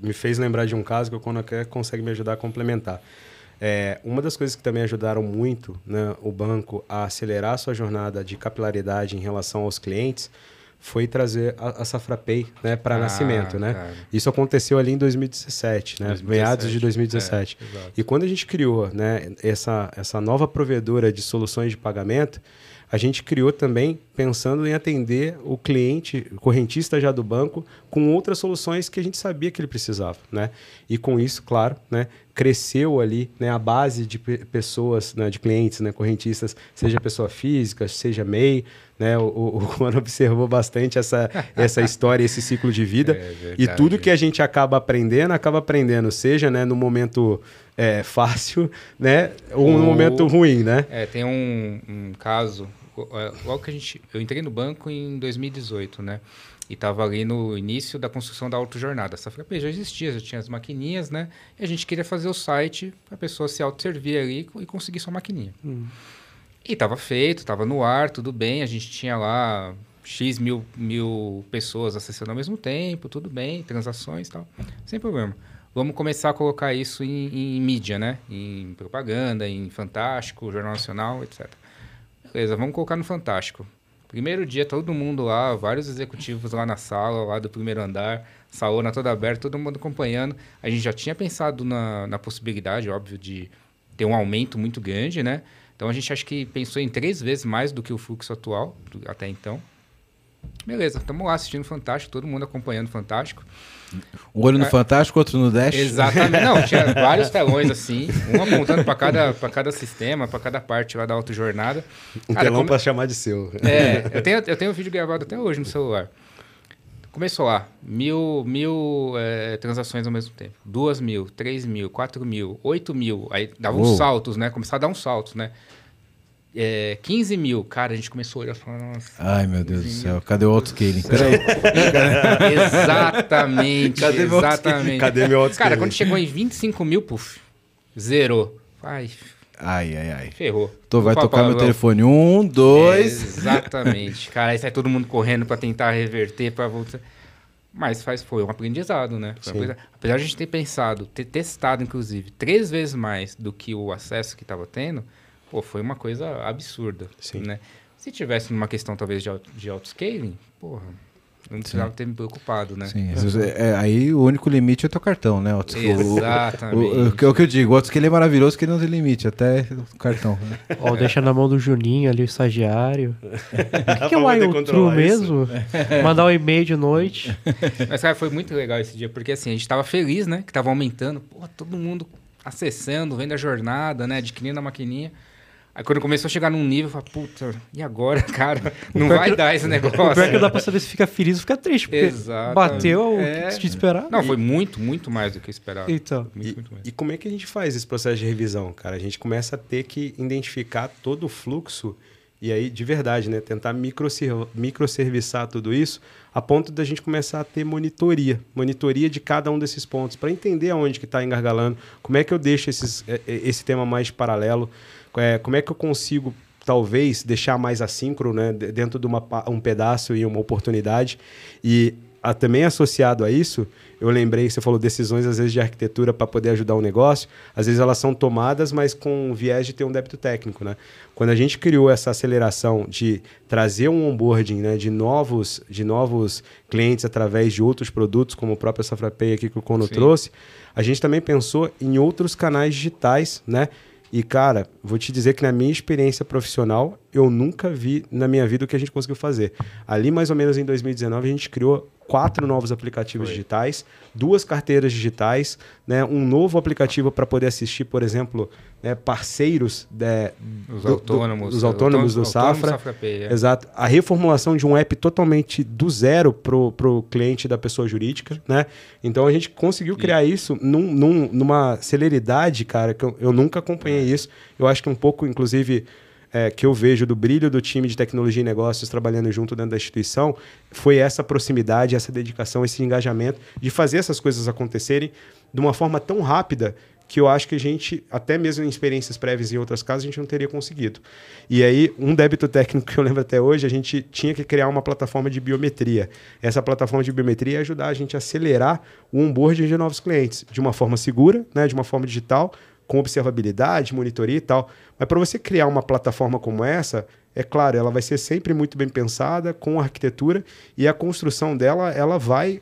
A: me fez lembrar de um caso que o Cono até consegue me ajudar a complementar. É, uma das coisas que também ajudaram muito né, o banco a acelerar a sua jornada de capilaridade em relação aos clientes foi trazer a, a Safrapay né, para ah, nascimento. Né? Isso aconteceu ali em 2017, né, 2017, meados de 2017. É, e quando a gente criou né, essa, essa nova provedora de soluções de pagamento, a gente criou também pensando em atender o cliente, o correntista já do banco, com outras soluções que a gente sabia que ele precisava, né? E com isso, claro, né, cresceu ali né, a base de pessoas, né, de clientes, né, correntistas, seja pessoa física, seja MEI, né? O, o, observou bastante essa, essa história, esse ciclo de vida. É e tudo que a gente acaba aprendendo, acaba aprendendo, seja né, no momento é, fácil, né? Ou no momento ruim, né?
B: É, tem um, um caso, é, logo que a gente... Eu entrei no banco em 2018, né? E estava ali no início da construção da autojornada. Essa FAP já existia, já tinha as maquininhas, né? E a gente queria fazer o site para a pessoa se autosservir ali e conseguir sua maquininha. Hum. E estava feito, estava no ar, tudo bem. A gente tinha lá X mil, mil pessoas acessando ao mesmo tempo, tudo bem, transações e tal. Sem problema. Vamos começar a colocar isso em, em mídia, né? Em propaganda, em Fantástico, Jornal Nacional, etc. Beleza, vamos colocar no Fantástico. Primeiro dia, todo mundo lá, vários executivos lá na sala, lá do primeiro andar, salona toda aberta, todo mundo acompanhando. A gente já tinha pensado na, na possibilidade, óbvio, de ter um aumento muito grande, né? Então a gente acho que pensou em três vezes mais do que o fluxo atual, do, até então. Beleza, estamos lá assistindo Fantástico, todo mundo acompanhando Fantástico.
C: Um olho no é, Fantástico, outro no Dash.
B: Exatamente. Não, tinha vários telões assim, um apontando para cada, cada sistema, para cada parte lá da autojornada.
A: Um Cara, telão como... para chamar de seu.
B: É, eu tenho, eu tenho um vídeo gravado até hoje no celular. Começou lá, mil, mil é, transações ao mesmo tempo. Duas mil, três mil, quatro mil, oito mil. Aí dava uns saltos, né? Começava a dar uns saltos, né? é, 15 mil. Cara, a gente começou a olhar e falar, nossa.
C: Ai, meu Deus do céu. Cadê o autoscaling?
B: Peraí. exatamente. Cadê exatamente. Meu Cadê meu autoscaling? Cara, quando chegou em 25 mil, puf, zerou. Ai.
C: Ai, ai, ai.
B: Ferrou.
C: Tô, vai tocar meu telefone. Um, dois.
B: Exatamente. Cara, aí sai todo mundo correndo para tentar reverter, para voltar. Mas faz, foi um aprendizado, né? Um Apesar de a gente ter pensado, ter testado, inclusive, três vezes mais do que o acesso que estava tendo, pô, foi uma coisa absurda, Sim. né? Se tivesse uma questão, talvez, de, de auto-scaling, porra, não precisava ter me preocupado, né?
C: Sim, é, é, aí o único limite é o teu cartão, né?
B: Exatamente.
C: O, o, o, o, que eu digo, o autoscaling é maravilhoso que ele não tem limite, até o cartão. Né?
E: Ó, deixa na mão do Juninho ali, o estagiário. o que, é o iTrue mesmo? Mandar um e-mail de noite.
B: Mas, cara, foi muito legal esse dia, porque assim, a gente tava feliz, né? Que tava aumentando, pô, todo mundo acessando, vendo a jornada, né? Adquirindo a maquininha. Aí quando começou a chegar num nível, eu falei, puta, e agora, cara? Não vai
E: que,
B: dar esse negócio.
E: O pior que dá pra saber se fica feliz ou fica triste, porque Exatamente. bateu é... o que esperar.
B: Não, foi muito, muito mais do que esperava.
E: Então.
A: Muito, e, muito e, como é que a gente faz esse processo de revisão, cara? A gente começa a ter que identificar todo o fluxo e aí, de verdade, né? Tentar microserviçar tudo isso a ponto da gente começar a ter monitoria. Monitoria de cada um desses pontos, para entender aonde que está engargalando, como é que eu deixo esses, é, é, esse tema mais paralelo, é, como é que eu consigo talvez deixar mais assíncrono né, dentro de uma, um pedaço e uma oportunidade. E a, também associado a isso, eu lembrei, você falou decisões às vezes de arquitetura para poder ajudar o um negócio, às vezes elas são tomadas, mas com viés de ter um débito técnico, né? Quando a gente criou essa aceleração de trazer um onboarding, né, de novos, de novos clientes através de outros produtos, como o próprio SafraPay aqui que o Cono Sim. trouxe, a gente também pensou em outros canais digitais, né? E, cara, vou te dizer que na minha experiência profissional, eu nunca vi na minha vida o que a gente conseguiu fazer. Ali, mais ou menos em 2019, a gente criou quatro novos aplicativos Foi. digitais, duas carteiras digitais, né, um novo aplicativo para poder assistir, por exemplo, né, parceiros de,
B: os do, autônomos,
A: do, os autônomos do Safra. Safra Pay, é. Exato. A reformulação de um app totalmente do zero para o cliente da pessoa jurídica. Né? Então a gente conseguiu criar e... isso num, num, numa celeridade, cara, que eu, eu nunca acompanhei é. isso. Eu acho que um pouco, inclusive é, que eu vejo do brilho do time de tecnologia e negócios trabalhando junto dentro da instituição foi essa proximidade, essa dedicação, esse engajamento de fazer essas coisas acontecerem de uma forma tão rápida que eu acho que a gente, até mesmo em experiências prévias em outras casas, a gente não teria conseguido. E aí, um débito técnico que eu lembro até hoje, a gente tinha que criar uma plataforma de biometria. Essa plataforma de biometria ia ajudar a gente a acelerar o onboarding de novos clientes de uma forma segura, né, de uma forma digital, com observabilidade, monitoria e tal. Mas para você criar uma plataforma como essa, é claro, ela vai ser sempre muito bem pensada, com arquitetura, e a construção dela, ela vai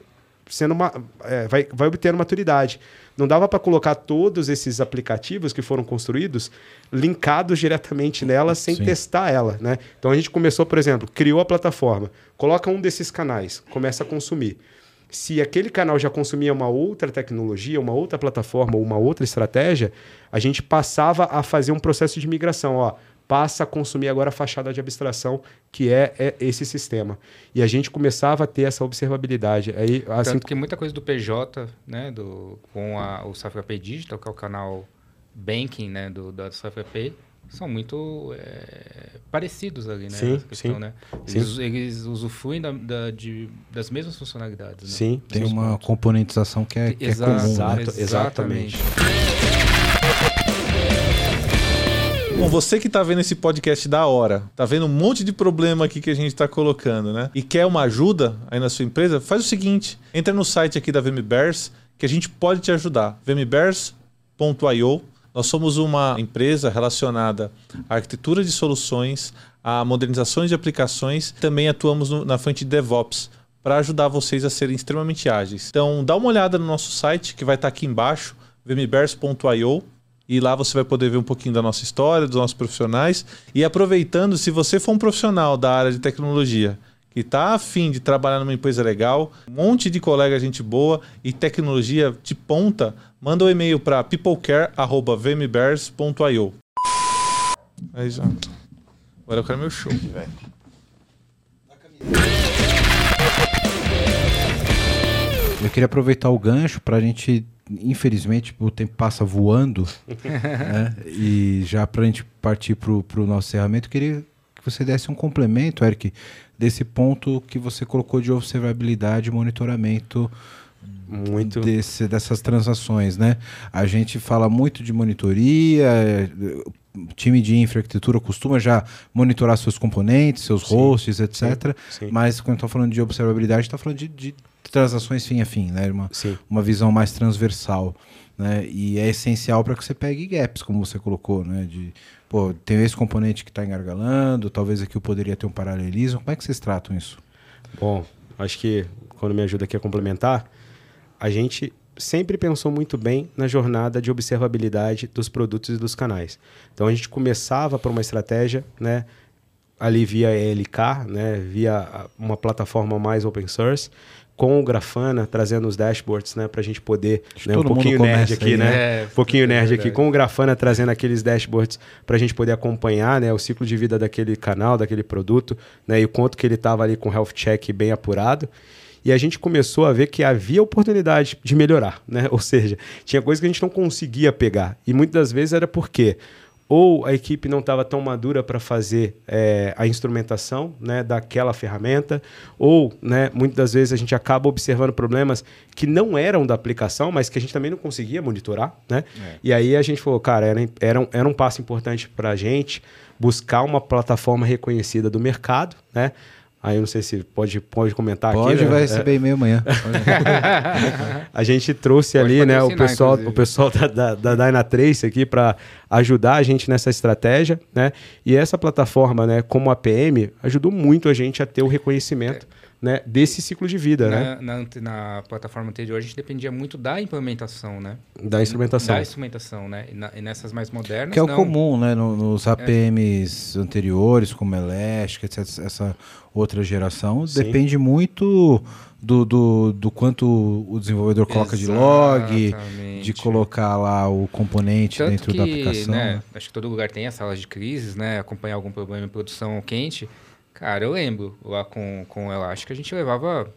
A: sendo uma. É, vai, vai obtendo maturidade. Não dava para colocar todos esses aplicativos que foram construídos linkados diretamente nela sem Sim. testar ela. Né? Então a gente começou, por exemplo, criou a plataforma, coloca um desses canais, começa a consumir se aquele canal já consumia uma outra tecnologia, uma outra plataforma ou uma outra estratégia, a gente passava a fazer um processo de migração. Ó, passa a consumir agora a fachada de abstração, que é, é esse sistema. E a gente começava a ter essa observabilidade. Aí,
B: assim... Tanto que muita coisa do PJ, né, do, com a, o SafraPay Digital, que é o canal banking né, do, da SafraPay, são muito é, parecidos ali, né?
A: Sim, questão, sim,
B: né? Eles, sim. eles usufruem da, da, de, das mesmas funcionalidades. Né?
A: Sim,
C: tem uma pontos. componentização que é, que é comum.
A: Exato, né? Exatamente.
F: Bom, você que está vendo esse podcast da hora, tá vendo um monte de problema aqui que a gente está colocando, né? E quer uma ajuda aí na sua empresa, faz o seguinte: entra no site aqui da VMBears que a gente pode te ajudar. vmbears.io nós somos uma empresa relacionada à arquitetura de soluções, a modernizações de aplicações, também atuamos no, na frente de DevOps para ajudar vocês a serem extremamente ágeis. Então, dá uma olhada no nosso site que vai estar aqui embaixo, vmbears.io, e lá você vai poder ver um pouquinho da nossa história, dos nossos profissionais. E aproveitando, se você for um profissional da área de tecnologia que está afim de trabalhar numa empresa legal, um monte de colega gente boa e tecnologia de ponta, manda um e-mail para peoplecare.vmbears.io. Aí já. Agora eu quero meu show, velho.
C: Eu queria aproveitar o gancho para a gente, infelizmente, o tempo passa voando, né? e já para a gente partir para o nosso encerramento, eu queria que você desse um complemento, Eric, desse ponto que você colocou de observabilidade e monitoramento muito desse, dessas transações, né? A gente fala muito de monitoria, time de infraestrutura costuma já monitorar seus componentes, seus sim, hosts, etc. Sim, sim. Mas quando está falando de observabilidade, está falando de, de, transações fim a fim, né? Uma, uma visão mais transversal. Né? E é essencial para que você pegue gaps, como você colocou, né? De, pô, tem esse componente que está engargalando, talvez aqui eu poderia ter um paralelismo. Como é que vocês tratam isso?
A: Bom, acho que quando me ajuda aqui a complementar, a gente sempre pensou muito bem na jornada de observabilidade dos produtos e dos canais. Então a gente começava por uma estratégia, né, ali via ELK, né, via uma plataforma mais open source, com o Grafana trazendo os dashboards, né, para a gente poder, né, um pouquinho nerd aqui, aí, né, é, um pouquinho nerd aqui, com o Grafana trazendo aqueles dashboards para a gente poder acompanhar, né, o ciclo de vida daquele canal, daquele produto, né, e o quanto que ele estava ali com o health check bem apurado. E a gente começou a ver que havia oportunidade de melhorar, né? Ou seja, tinha coisas que a gente não conseguia pegar. E muitas das vezes era porque ou a equipe não estava tão madura para fazer é, a instrumentação né, daquela ferramenta, ou né, muitas das vezes a gente acaba observando problemas que não eram da aplicação, mas que a gente também não conseguia monitorar. Né? É. E aí a gente falou, cara, era, era, um, era um passo importante para a gente buscar uma plataforma reconhecida do mercado, né? Aí eu não sei se pode, pode comentar
C: pode,
A: aqui.
C: Pode, né? vai receber é. e-mail amanhã.
A: a gente trouxe pode ali, né, o pessoal, o pessoal da, da, da Dynatrace aqui para ajudar a gente nessa estratégia, né? E essa plataforma, né, como a PM, ajudou muito a gente a ter o reconhecimento. É né, desse ciclo de vida,
B: na,
A: né?
B: Na, na, plataforma anterior, a gente dependia muito da implementação, né?
A: Da instrumentação.
B: Da instrumentação, né? E, na, e nessas mais modernas,
C: Que é o
B: não.
C: comum, né? nos APMs é. anteriores, como Elastic, etc. Essa outra geração, Sim. depende muito do, do, do quanto o desenvolvedor coloca Exatamente. de log, de colocar lá o componente
B: Tanto
C: dentro
B: que,
C: da aplicação.
B: Né, acho que todo lugar tem as salas de crises, né? Acompanhar algum problema em produção quente. Cara, eu lembro lá com, com acho que a gente levava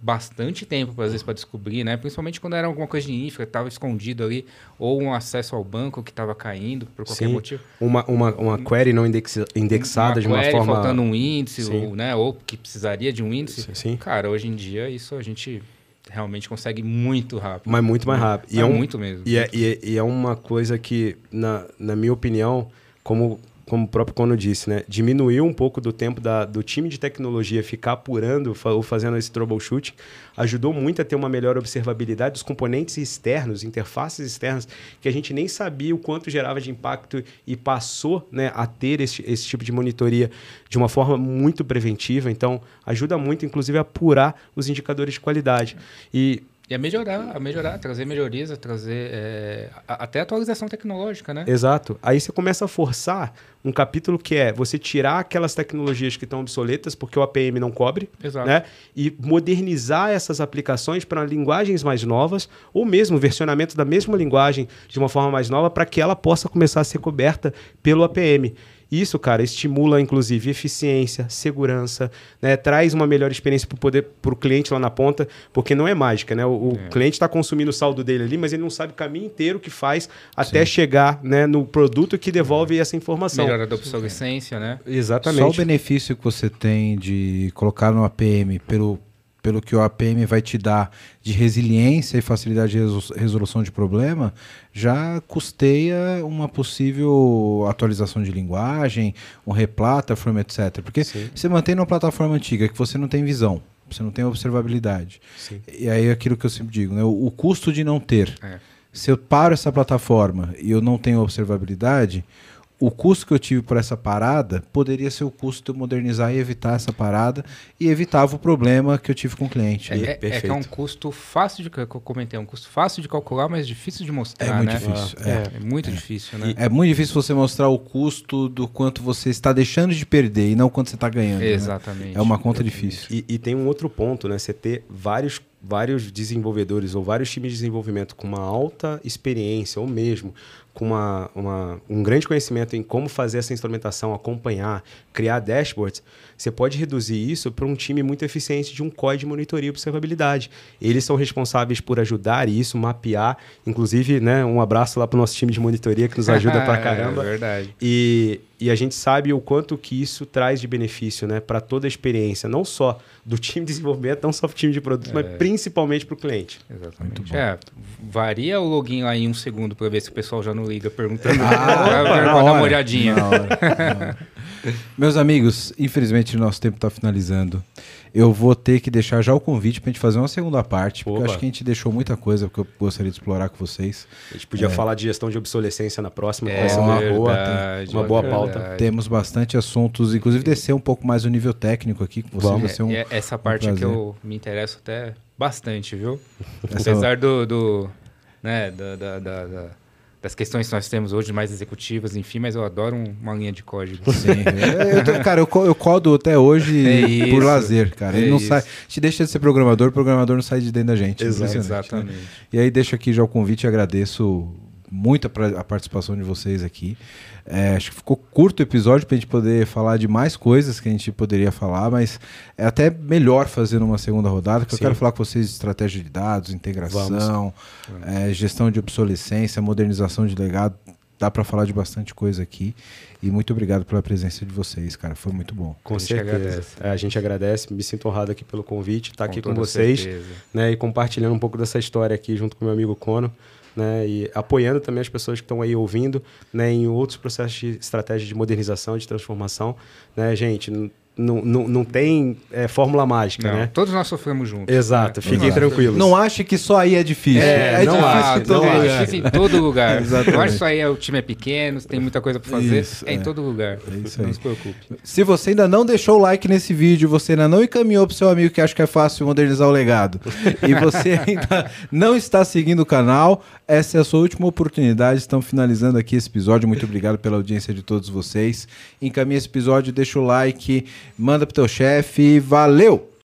B: bastante tempo, às vezes, para descobrir, né? Principalmente quando era alguma coisa de infra, que estava escondido ali, ou um acesso ao banco que estava caindo por qualquer
A: Sim.
B: motivo.
A: Uma, uma, uma query não indexa, indexada
B: uma
A: de uma
B: query
A: forma.
B: faltando um índice, ou, né? Ou que precisaria de um índice.
A: Sim.
B: Cara, hoje em dia, isso a gente realmente consegue muito rápido.
A: Mas muito mais rápido.
B: E é, é um, muito mesmo.
A: E é, e, é, e é uma coisa que, na, na minha opinião, como como o próprio Cono disse, né, diminuiu um pouco do tempo da, do time de tecnologia ficar apurando ou fazendo esse troubleshooting, ajudou muito a ter uma melhor observabilidade dos componentes externos, interfaces externas, que a gente nem sabia o quanto gerava de impacto e passou né, a ter esse, esse tipo de monitoria de uma forma muito preventiva. Então, ajuda muito, inclusive, a apurar os indicadores de qualidade. E
B: e a melhorar, a melhorar, trazer melhorias, a trazer é, a, até atualização tecnológica, né?
A: Exato. Aí você começa a forçar um capítulo que é você tirar aquelas tecnologias que estão obsoletas porque o APM não cobre,
B: Exato.
A: né? E modernizar essas aplicações para linguagens mais novas ou mesmo versionamento da mesma linguagem de uma forma mais nova para que ela possa começar a ser coberta pelo APM. Isso, cara, estimula inclusive eficiência, segurança, né? traz uma melhor experiência para o cliente lá na ponta, porque não é mágica, né? O, o é. cliente está consumindo o saldo dele ali, mas ele não sabe o caminho inteiro que faz até Sim. chegar né, no produto que devolve é. essa informação.
B: Melhora da obsolescência, né?
A: Exatamente.
C: Só o benefício que você tem de colocar no APM pelo pelo que o APM vai te dar de resiliência e facilidade de resolução de problema, já custeia uma possível atualização de linguagem, um replatform, etc. Porque Sim. você mantém numa plataforma antiga que você não tem visão, você não tem observabilidade.
A: Sim.
C: E aí é aquilo que eu sempre digo, né? o, o custo de não ter. É. Se eu paro essa plataforma e eu não tenho observabilidade, o custo que eu tive por essa parada poderia ser o custo de eu modernizar e evitar essa parada e evitava o problema que eu tive com o cliente.
B: É, é, é, é um custo fácil de que eu comentei, é um custo fácil de calcular, mas difícil de mostrar.
C: É muito
B: né?
C: difícil.
B: É, é, é muito difícil, né?
C: É muito difícil você mostrar o custo do quanto você está deixando de perder e não quanto você está ganhando. Né?
B: Exatamente.
C: Né? É uma conta difícil.
A: E, e tem um outro ponto, né? Você ter vários vários desenvolvedores ou vários times de desenvolvimento com uma alta experiência ou mesmo com uma, uma, um grande conhecimento em como fazer essa instrumentação, acompanhar, criar dashboards, você pode reduzir isso para um time muito eficiente de um código de monitoria e observabilidade. Eles são responsáveis por ajudar isso, mapear. Inclusive, né, um abraço lá para o nosso time de monitoria que nos ajuda para caramba.
B: é verdade.
A: E, e a gente sabe o quanto que isso traz de benefício né, para toda a experiência, não só do time de desenvolvimento, não só para o time de produto, é. mas principalmente para o cliente.
B: Exatamente. É, varia o login lá em um segundo para ver se o pessoal já não liga perguntando. Ah, dar uma olhadinha. Na hora, na hora.
C: Meus amigos, infelizmente o nosso tempo está finalizando. Eu vou ter que deixar já o convite para a gente fazer uma segunda parte, porque Opa. eu acho que a gente deixou muita coisa que eu gostaria de explorar com vocês.
A: A gente podia é. falar de gestão de obsolescência na próxima,
B: é, vai uma boa, uma boa pauta.
C: Temos bastante assuntos, inclusive descer um pouco mais o nível técnico aqui com vocês. Vai
B: ser um, é, essa parte um que eu me interesso até bastante, viu? Essa Apesar do, do né, da, da, da das questões que nós temos hoje mais executivas, enfim, mas eu adoro um, uma linha de código.
C: Sim. eu, cara, eu, eu codo até hoje é por lazer, cara. Ele é não isso. sai. Te deixa de ser programador, o programador não sai de dentro da gente.
B: Exatamente. Né?
C: E aí deixo aqui já o convite e agradeço muito a, a participação de vocês aqui. É, acho que ficou curto o episódio para a gente poder falar de mais coisas que a gente poderia falar, mas é até melhor fazer uma segunda rodada, porque Sim. eu quero falar com vocês de estratégia de dados, integração, é, gestão de obsolescência, modernização de legado. Dá para falar de bastante coisa aqui. E muito obrigado pela presença de vocês, cara. Foi muito bom.
A: Com a certeza. É, a gente agradece. Me sinto honrado aqui pelo convite, estar tá aqui com vocês né, e compartilhando um pouco dessa história aqui junto com meu amigo Cono né, e apoiando também as pessoas que estão aí ouvindo né, em outros processos de estratégia de modernização, de transformação. Né, gente, não, não, não tem é, fórmula mágica, não, né?
B: Todos nós sofremos juntos.
A: Exato, né? fiquem tranquilos.
C: Não ache que só aí é difícil.
A: É, é
C: não
A: difícil
B: acho, em todo lugar. É difícil em todo lugar. não acho que só aí é, o time é pequeno, tem muita coisa para fazer. Isso, é, em é. todo lugar. É isso aí. Não se preocupe.
C: Se você ainda não deixou o like nesse vídeo, você ainda não encaminhou pro seu amigo que acha que é fácil modernizar o legado, e você ainda não está seguindo o canal, essa é a sua última oportunidade. Estamos finalizando aqui esse episódio. Muito obrigado pela audiência de todos vocês. Encaminhe esse episódio, deixa o like, manda pro teu chefe. Valeu!